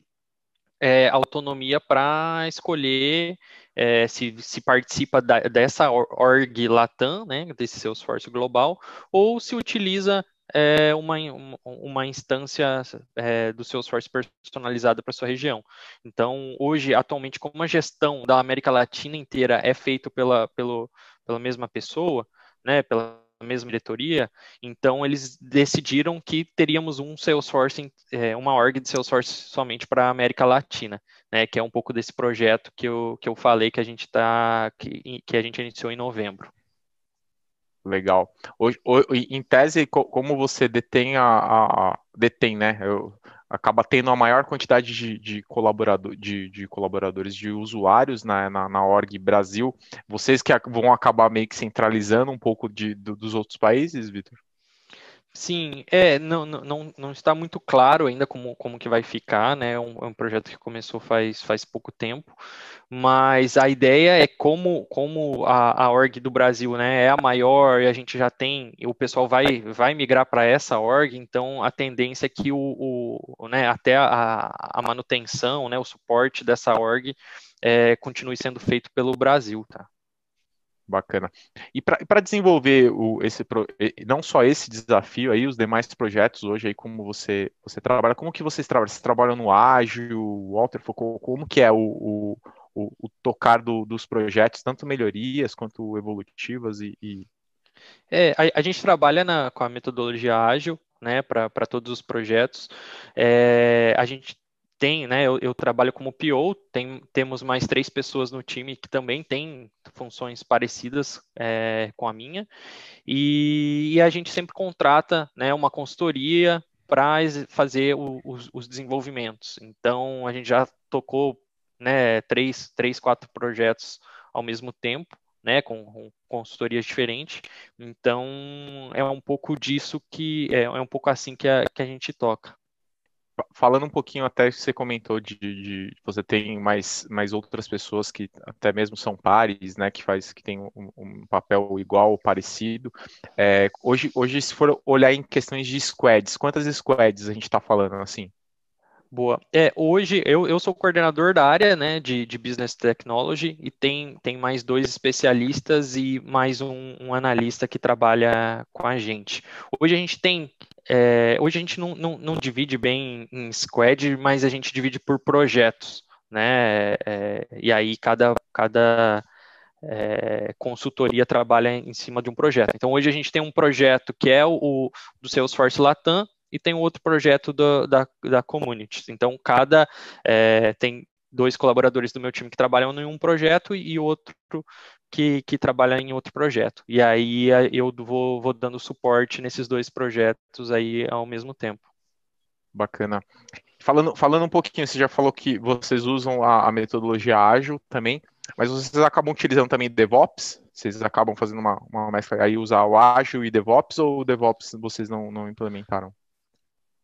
é, autonomia para escolher é, se, se participa da, dessa org Latam, né, desse Salesforce global, ou se utiliza é, uma, uma instância é, do Salesforce personalizada para sua região. Então, hoje, atualmente, como a gestão da América Latina inteira é feita pela, pela mesma pessoa, né, pela mesma diretoria, então eles decidiram que teríamos um Salesforce, é, uma org de Salesforce somente para a América Latina, né, que é um pouco desse projeto que eu, que eu falei que a gente tá, que, que a gente iniciou em novembro. Legal. Hoje, em tese, como você detém a, a detém, né? Eu, acaba tendo a maior quantidade de, de, colaborador, de, de colaboradores, de usuários na, na, na, org Brasil. Vocês que vão acabar meio que centralizando um pouco de, do, dos outros países, Vitor? Sim, é, não, não, não está muito claro ainda como, como que vai ficar, né? É um, é um projeto que começou faz, faz pouco tempo, mas a ideia é como, como a, a org do Brasil né, é a maior e a gente já tem, o pessoal vai, vai migrar para essa org, então a tendência é que o, o né, até a, a manutenção, né, o suporte dessa org é, continue sendo feito pelo Brasil, tá? Bacana. E para desenvolver o, esse não só esse desafio aí, os demais projetos hoje aí, como você, você trabalha, como que vocês trabalham? Vocês trabalham no ágil, o Walter focou, como que é o, o, o, o tocar do, dos projetos, tanto melhorias quanto evolutivas e... e... É, a, a, gente trabalha na, com a metodologia ágil, né, para todos os projetos. É, a gente tem, né, eu, eu, trabalho como PO, tem, temos mais três pessoas no time que também têm funções parecidas é, com a minha, e, e, a gente sempre contrata né, uma consultoria para fazer o, os, os, desenvolvimentos. Então, a gente já tocou né, três, três, quatro projetos ao mesmo tempo, né, com, com, consultorias diferentes. Então, é um pouco disso que é, é um pouco assim que a, que a gente toca falando um pouquinho até você comentou de, de, você tem mais, mais outras pessoas que até mesmo são pares, né, que faz que tem um, um papel igual ou parecido. É, hoje, hoje, se for olhar em questões de squads, quantas squads a gente está falando assim? Boa. É, hoje eu, eu sou coordenador da área né, de, de Business Technology e tem, tem mais dois especialistas e mais um, um analista que trabalha com a gente. Hoje a gente tem é, hoje a gente não, não, não, divide bem em squad, mas a gente divide por projetos, né? É, e aí cada, cada é, consultoria trabalha em cima de um projeto. Então hoje a gente tem um projeto que é o, o do Salesforce Latam e tem outro projeto do, da, da Communities. Então cada é, tem dois colaboradores do meu time que trabalham em um projeto e outro que, que trabalha em outro projeto. E aí eu vou, vou dando suporte nesses dois projetos aí ao mesmo tempo. Bacana. Falando, falando um pouquinho, você já falou que vocês usam a, a metodologia ágil também, mas vocês acabam utilizando também DevOps? Vocês acabam fazendo uma, uma mescla aí, usar o ágil e DevOps, ou o DevOps vocês não, não implementaram?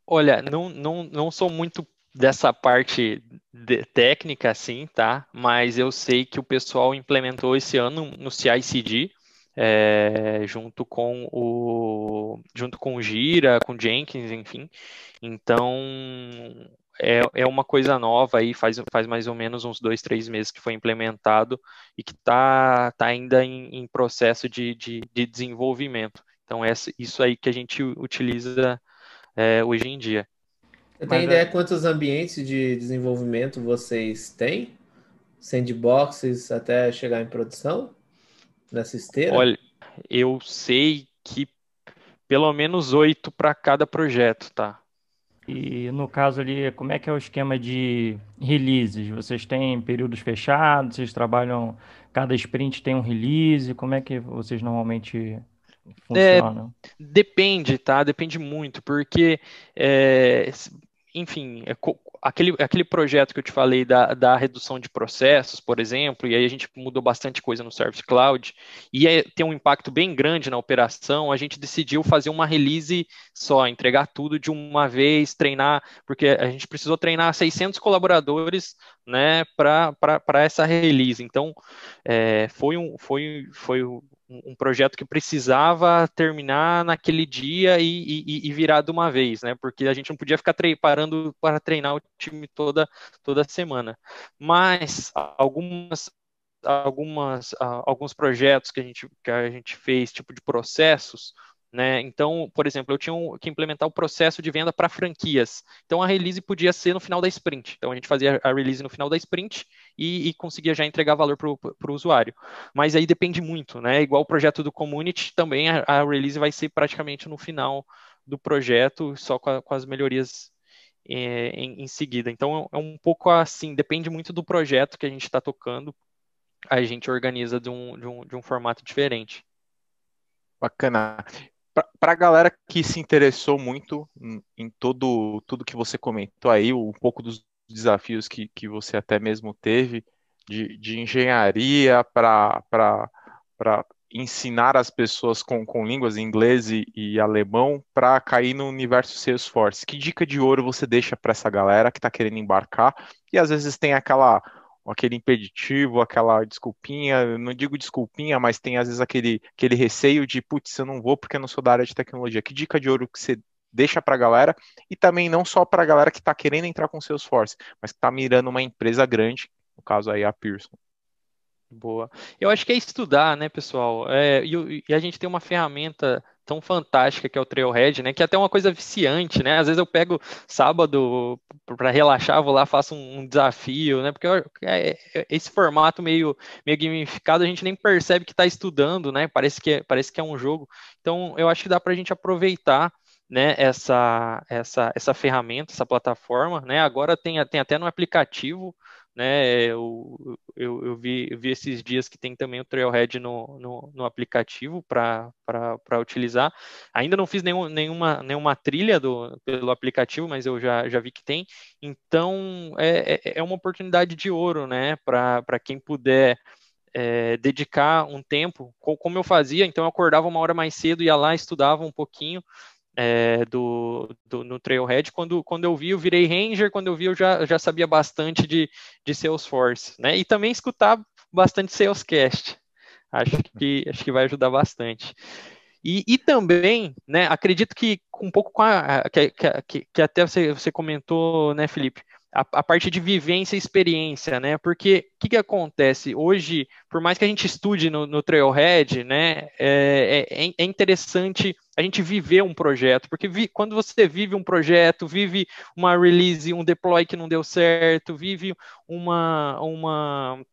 Olha, não, não, não sou muito dessa parte de, técnica, assim, tá? Mas eu sei que o pessoal implementou esse ano no CI/CD, é, junto com o junto com o Gira, com Jenkins, enfim. Então é, é uma coisa nova aí, faz, faz mais ou menos uns dois, três meses que foi implementado e que está tá ainda em, em processo de, de, de, desenvolvimento. Então, é isso aí que a gente utiliza é, hoje em dia. Você tem ideia é... quantos ambientes de desenvolvimento vocês têm? Sandboxes até chegar em produção? Nessa esteira? Olha, eu sei que pelo menos oito para cada projeto, tá? E no caso ali, como é que é o esquema de releases? Vocês têm períodos fechados? Vocês trabalham, cada sprint tem um release? Como é que vocês normalmente funcionam? É, depende, tá? Depende muito, porque é, enfim, é aquele, aquele projeto que eu te falei da, da redução de processos, por exemplo, e aí a gente mudou bastante coisa no Service Cloud, e é, tem um impacto bem grande na operação, a gente decidiu fazer uma release só, entregar tudo de uma vez, treinar, porque a gente precisou treinar 600 colaboradores né, para essa release. Então, é, foi, um, foi, foi um projeto que precisava terminar naquele dia e, e, e, virar de uma vez, né? Porque a gente não podia ficar parando para treinar o time toda, toda semana. Mas algumas, algumas, alguns projetos que a gente, que a gente fez, tipo de processos, Né? Então, por exemplo, eu tinha que implementar o processo de venda para franquias. Então, a release podia ser no final da sprint. Então, a gente fazia a release no final da sprint e, e conseguia já entregar valor para o usuário. Mas aí depende muito, né? Igual o projeto do community, também a, a release vai ser praticamente no final do projeto, só com, a, com as melhorias é, em, em, seguida. Então, é um pouco assim, depende muito do projeto que a gente está tocando, a gente organiza de um, de um, de um formato diferente. Bacana para a galera que se interessou muito em, em, todo tudo que você comentou aí, um pouco dos desafios que, que você até mesmo teve de, de engenharia para ensinar as pessoas com, com línguas inglês e, e alemão para cair no universo Salesforce. Que dica de ouro você deixa para essa galera que está querendo embarcar e às vezes tem aquela aquele impeditivo, aquela desculpinha, não digo desculpinha, mas tem às vezes aquele, aquele receio de, putz, eu não vou porque eu não sou da área de tecnologia. Que dica de ouro que você deixa para a galera e também não só para a galera que está querendo entrar com Salesforce, mas que está mirando uma empresa grande, no caso aí a Pearson. Boa. Eu acho que é estudar, né, pessoal? É, e, e, a gente tem uma ferramenta tão fantástica que é o Trailhead, né? Que é até uma coisa viciante, né? Às vezes eu pego sábado para relaxar, vou lá, faço um, desafio, né? Porque é, é, esse formato meio, meio gamificado a gente nem percebe que está estudando, né? Parece que, é, parece que é um jogo. Então eu acho que dá para a gente aproveitar né, essa, essa, essa ferramenta, essa plataforma, né? Agora tem, tem até no aplicativo né? Eu, eu, eu, vi, eu vi esses dias que tem também o Trailhead no, no, no aplicativo para utilizar. Ainda não fiz nenhum, nenhuma, nenhuma trilha do, pelo aplicativo, mas eu já, já vi que tem. Então é, é, é uma oportunidade de ouro, né? Para quem puder. É, dedicar um tempo, como eu fazia, então eu acordava uma hora mais cedo, ia lá, estudava um pouquinho, é, do, do, no Trailhead. Quando, quando eu vi, eu virei Ranger, quando eu vi, eu já, já sabia bastante de, de Salesforce, né? E também escutar bastante Salescast. Acho [laughs] que, acho que vai ajudar bastante. E, e também, né, acredito que um pouco com a, que, que, que até você, você comentou, né, Felipe, a, a, parte de vivência e experiência, né? Porque o que, que, acontece? Hoje, por mais que a gente estude no, no Trailhead, né, é, é, é, interessante a gente viver um projeto, porque vi, quando você vive um projeto, vive uma release, um deploy que não deu certo, vive uma, uma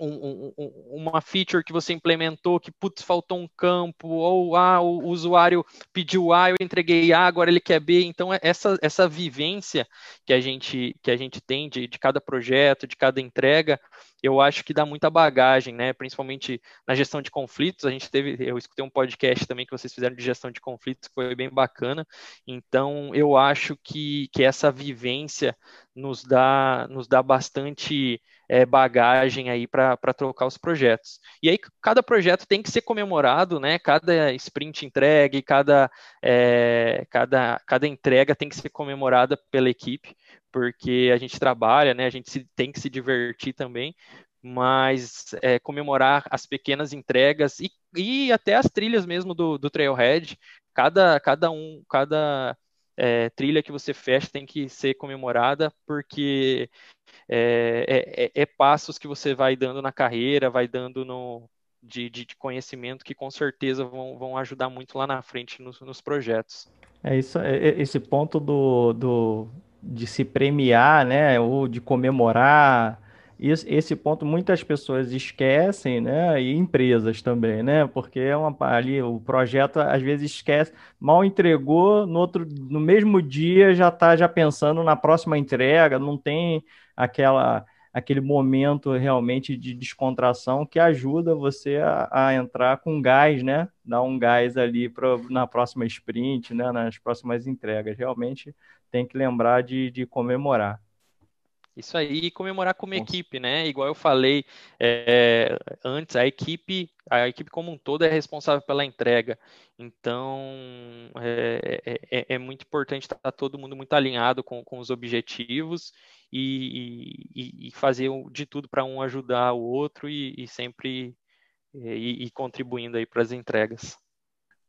um, um, uma feature que você implementou que, putz, faltou um campo, ou ah, o usuário pediu A, eu entreguei A, agora ele quer B. Então, é essa, essa vivência que a gente, que a gente tem de, de cada projeto, de cada entrega, eu acho que dá muita bagagem, né? Principalmente na gestão de conflitos. A gente teve, eu escutei um podcast também que vocês fizeram de gestão de conflitos, que foi bem bacana. Então, eu acho que, que essa vivência nos dá, nos dá bastante é, bagagem aí para trocar os projetos. E aí, cada projeto tem que ser comemorado, né? Cada sprint entregue, cada, é, cada, cada entrega tem que ser comemorada pela equipe, porque a gente trabalha, né? A gente se, tem que se divertir também, mas é, comemorar as pequenas entregas e, e até as trilhas mesmo do, do Trailhead, cada, cada um, cada é, trilha que você fecha tem que ser comemorada, porque é, é, é, passos que você vai dando na carreira, vai dando no, de, de, de conhecimento que com certeza vão, vão ajudar muito lá na frente nos, nos projetos. É isso, é, é, esse ponto do, do, de se premiar, né, ou de comemorar, esse ponto muitas pessoas esquecem, né, e empresas também, né, porque é uma, ali o projeto às vezes esquece, mal entregou, no outro, no mesmo dia já está já pensando na próxima entrega, não tem aquela aquele momento realmente de descontração que ajuda você a, a entrar com gás, né? Dar um gás ali pra, na próxima sprint, né? Nas próximas entregas. Realmente tem que lembrar de, de comemorar. Isso aí, comemorar como Nossa. equipe, né? Igual eu falei é, antes, a equipe, a equipe como um todo é responsável pela entrega. Então, é, é, é, é muito importante estar todo mundo muito alinhado com, com os objetivos e, e, e fazer de tudo para um ajudar o outro e, e sempre e, contribuindo aí para as entregas.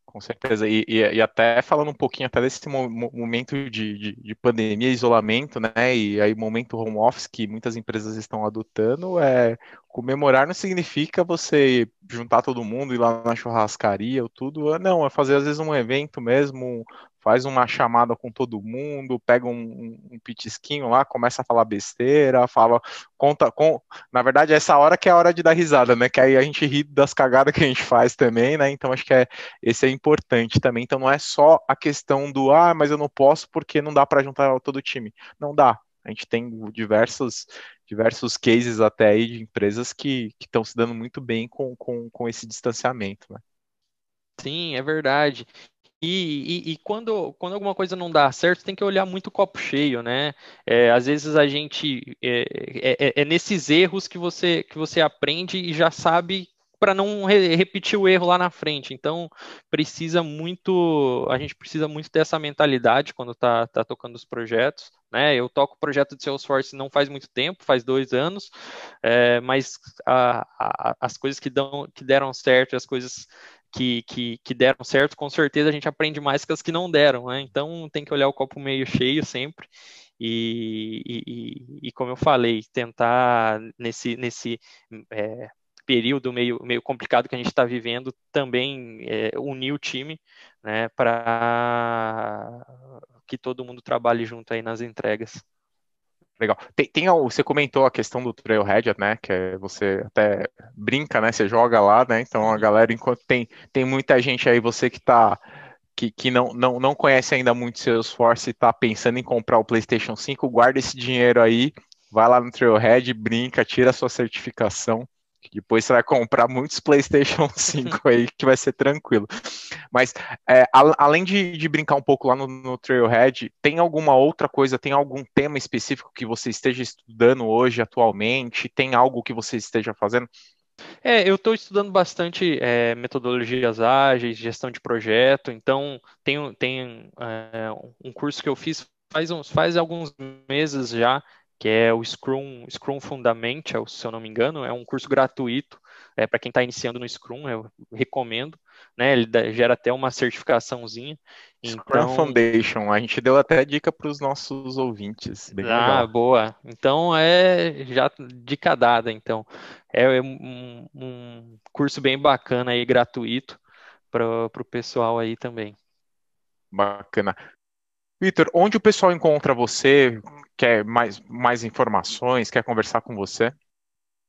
Com certeza. E, e, e, até falando um pouquinho até desse momento de, de, de, pandemia, isolamento, né? E aí momento home office que muitas empresas estão adotando, é Comemorar não significa você juntar todo mundo, ir lá na churrascaria ou tudo. Não, é fazer às vezes um evento mesmo, faz uma chamada com todo mundo, pega um, um pitisquinho lá, começa a falar besteira, fala, conta, com, na verdade essa hora que é a hora de dar risada, né, que aí a gente ri das cagadas que a gente faz também, né, então acho que é, esse é importante também, então não é só a questão do, ah, mas eu não posso porque não dá para juntar todo o time, não dá, a gente tem diversos, diversos cases até aí de empresas que estão se dando muito bem com, com, com esse distanciamento, né? Sim, é verdade. E, e, e, quando, quando alguma coisa não dá certo, tem que olhar muito o copo cheio, né? É, às vezes a gente é, é, é, é nesses erros que você que você aprende e já sabe para não re repetir o erro lá na frente. Então, precisa muito, a gente precisa muito dessa mentalidade quando está tá tocando os projetos. Né? Eu toco o projeto de Salesforce não faz muito tempo, faz dois anos, é, mas a, a, as coisas que, dão, que deram certo, as coisas que, que, que, deram certo, com certeza a gente aprende mais que as que não deram, né? Então tem que olhar o copo meio cheio sempre. E, e, e como eu falei, tentar nesse, nesse é, período meio, meio complicado que a gente está vivendo, também é, unir o time, né, para que todo mundo trabalhe junto aí nas entregas. Legal. Tem, tem, você comentou a questão do Trailhead, né? Que é, você até brinca, né? Você joga lá, né? Então a galera, enquanto tem, tem muita gente aí, você que tá. Que, que não, não, não conhece ainda muito Salesforce e está pensando em comprar o PlayStation 5, guarda esse dinheiro aí, vai lá no Trailhead, brinca, tira a sua certificação, depois você vai comprar muitos PlayStation [laughs] 5 aí, [laughs] que vai ser tranquilo. Mas, é, a, além de, de, brincar um pouco lá no, no, Trailhead, tem alguma outra coisa, tem algum tema específico que você esteja estudando hoje, atualmente? Tem algo que você esteja fazendo? É, eu estou estudando bastante é, metodologias ágeis, gestão de projeto, então tem, tem é, um curso que eu fiz faz, uns, faz alguns meses já, que é o Scrum, Scrum Fundamental, se eu não me engano, é um curso gratuito é, para quem está iniciando no Scrum, eu recomendo, né? Ele gera até uma certificaçãncia. Scrum então... Foundation, a gente deu até dica para os nossos ouvintes. Bem ah, legal. boa. Então é já dica dada, então. É um, um curso bem bacana aí, gratuito, para o pessoal aí também. Bacana. Vitor, onde o pessoal encontra você? Quer mais, mais informações? Quer conversar com você?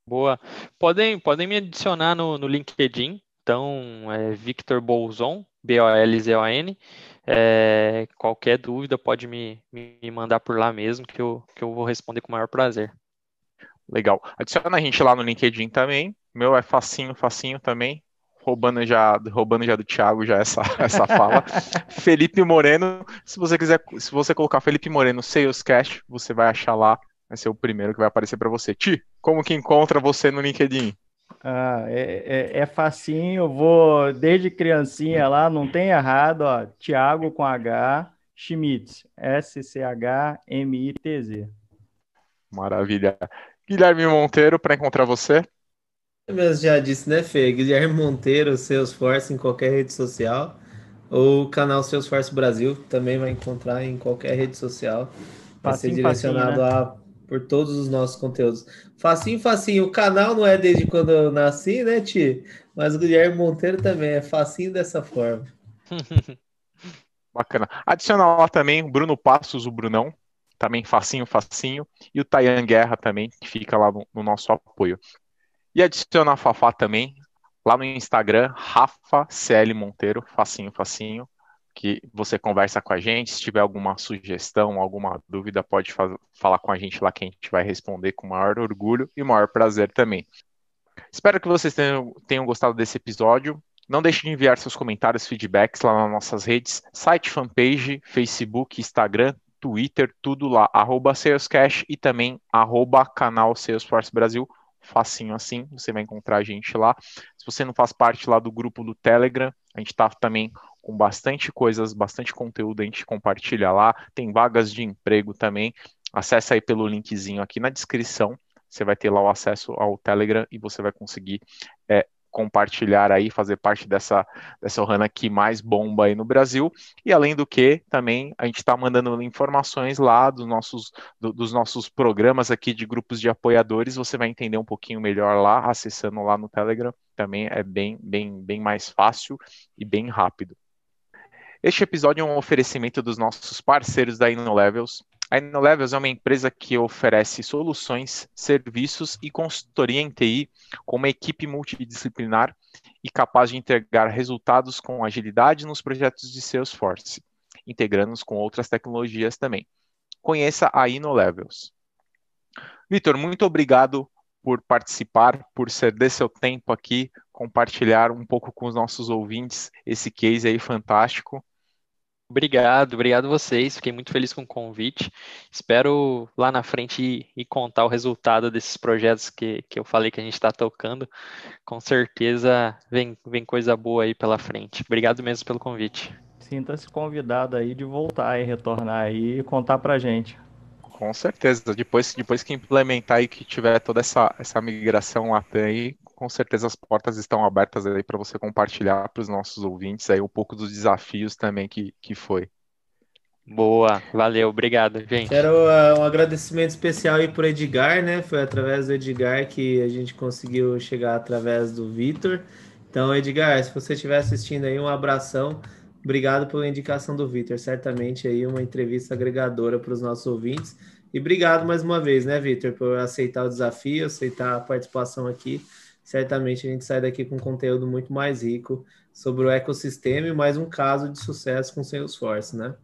Boa. Podem, podem me adicionar no, no LinkedIn. Então, é Victor Bolzon, B-O-L-Z-O-N. É, qualquer dúvida pode me, me mandar por lá mesmo, que eu, que eu vou responder com o maior prazer. Legal. Adiciona a gente lá no LinkedIn também. Meu é facinho, facinho também roubando já, roubando já do Thiago já essa, [laughs] essa fala. Felipe Moreno, se você quiser, se você colocar Felipe Moreno Salescast, você vai achar lá, vai ser o primeiro que vai aparecer para você. Ti, como que encontra você no LinkedIn? Ah, é, é, é facinho, eu vou desde criancinha lá, não tem errado, ó, Thiago com H, Schmitz, S-C-H-M-I-T-Z. Maravilha. Guilherme Monteiro, para encontrar você? Mas já disse, né, Fê? Guilherme Monteiro, Salesforce em qualquer rede social. Ou o canal Salesforce Brasil, também vai encontrar em qualquer rede social. Vai facinho, ser direcionado facinho, né? a, por todos os nossos conteúdos. Facinho, facinho. O canal não é desde quando eu nasci, né, Ti? Mas o Guilherme Monteiro também é facinho dessa forma. [laughs] Bacana. Adiciona lá também o Bruno Passos, o Brunão. Também facinho, facinho. E o Tayan Guerra também, que fica lá no, no nosso apoio. E adiciona a Fafá também, lá no Instagram, Rafa CL Monteiro, facinho, facinho, que você conversa com a gente. Se tiver alguma sugestão, alguma dúvida, pode falar com a gente lá que a gente vai responder com maior orgulho e maior prazer também. Espero que vocês tenham, tenham gostado desse episódio. Não deixe de enviar seus comentários, feedbacks lá nas nossas redes, site, fanpage, Facebook, Instagram, Twitter, tudo lá, arroba Salescash e também arroba canal Salesforce Brasil facinho assim, você vai encontrar a gente lá. Se você não faz parte lá do grupo do Telegram, a gente está também com bastante coisas, bastante conteúdo a gente compartilha lá. Tem vagas de emprego também. Acesse aí pelo linkzinho aqui na descrição. Você vai ter lá o acesso ao Telegram e você vai conseguir é, compartilhar aí, fazer parte dessa, dessa Ohana que mais bomba aí no Brasil. E além do que, também a gente está mandando informações lá dos nossos, do, dos nossos programas aqui de grupos de apoiadores. Você vai entender um pouquinho melhor lá, acessando lá no Telegram. Também é bem, bem, bem mais fácil e bem rápido. Este episódio é um oferecimento dos nossos parceiros da InnoLevels. A InnoLevels é uma empresa que oferece soluções, serviços e consultoria em TI com uma equipe multidisciplinar e capaz de entregar resultados com agilidade nos projetos de Salesforce, integrando-os com outras tecnologias também. Conheça a InnoLevels. Vitor, muito obrigado por participar, por ceder seu tempo aqui, compartilhar um pouco com os nossos ouvintes esse case aí fantástico. Obrigado, obrigado vocês. Fiquei muito feliz com o convite. Espero lá na frente ir contar o resultado desses projetos que, que eu falei que a gente está tocando. Com certeza vem, vem coisa boa aí pela frente. Obrigado mesmo pelo convite. Sinta-se convidado aí de voltar e retornar aí e contar pra gente. Com certeza. Depois, depois que implementar e que tiver toda essa, essa migração lá aí, com certeza as portas estão abertas aí para você compartilhar para os nossos ouvintes aí um pouco dos desafios também que, que foi. Boa, valeu, obrigado, gente. Quero uh, um agradecimento especial aí para Edgar, né? Foi através do Edgar que a gente conseguiu chegar através do Vitor. Então, Edgar, se você estiver assistindo aí, um abração. Obrigado pela indicação do Vitor. Certamente aí uma entrevista agregadora para os nossos ouvintes. E obrigado mais uma vez, né, Vitor, por aceitar o desafio, aceitar a participação aqui certamente a gente sai daqui com conteúdo muito mais rico sobre o ecossistema e mais um caso de sucesso com Salesforce, né?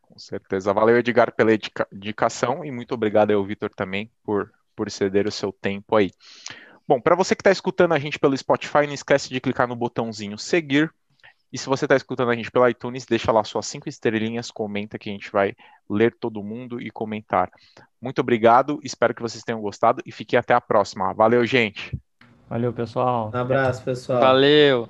Com certeza. Valeu, Edgar, pela indicação e muito obrigado ao Vitor também por, por ceder o seu tempo aí. Bom, para você que está escutando a gente pelo Spotify, não esquece de clicar no botãozinho seguir. E se você está escutando a gente pelo iTunes, deixa lá suas cinco estrelinhas, comenta que a gente vai ler todo mundo e comentar. Muito obrigado, espero que vocês tenham gostado e fique até a próxima. Valeu, gente! Valeu, pessoal. Um abraço, pessoal. Valeu.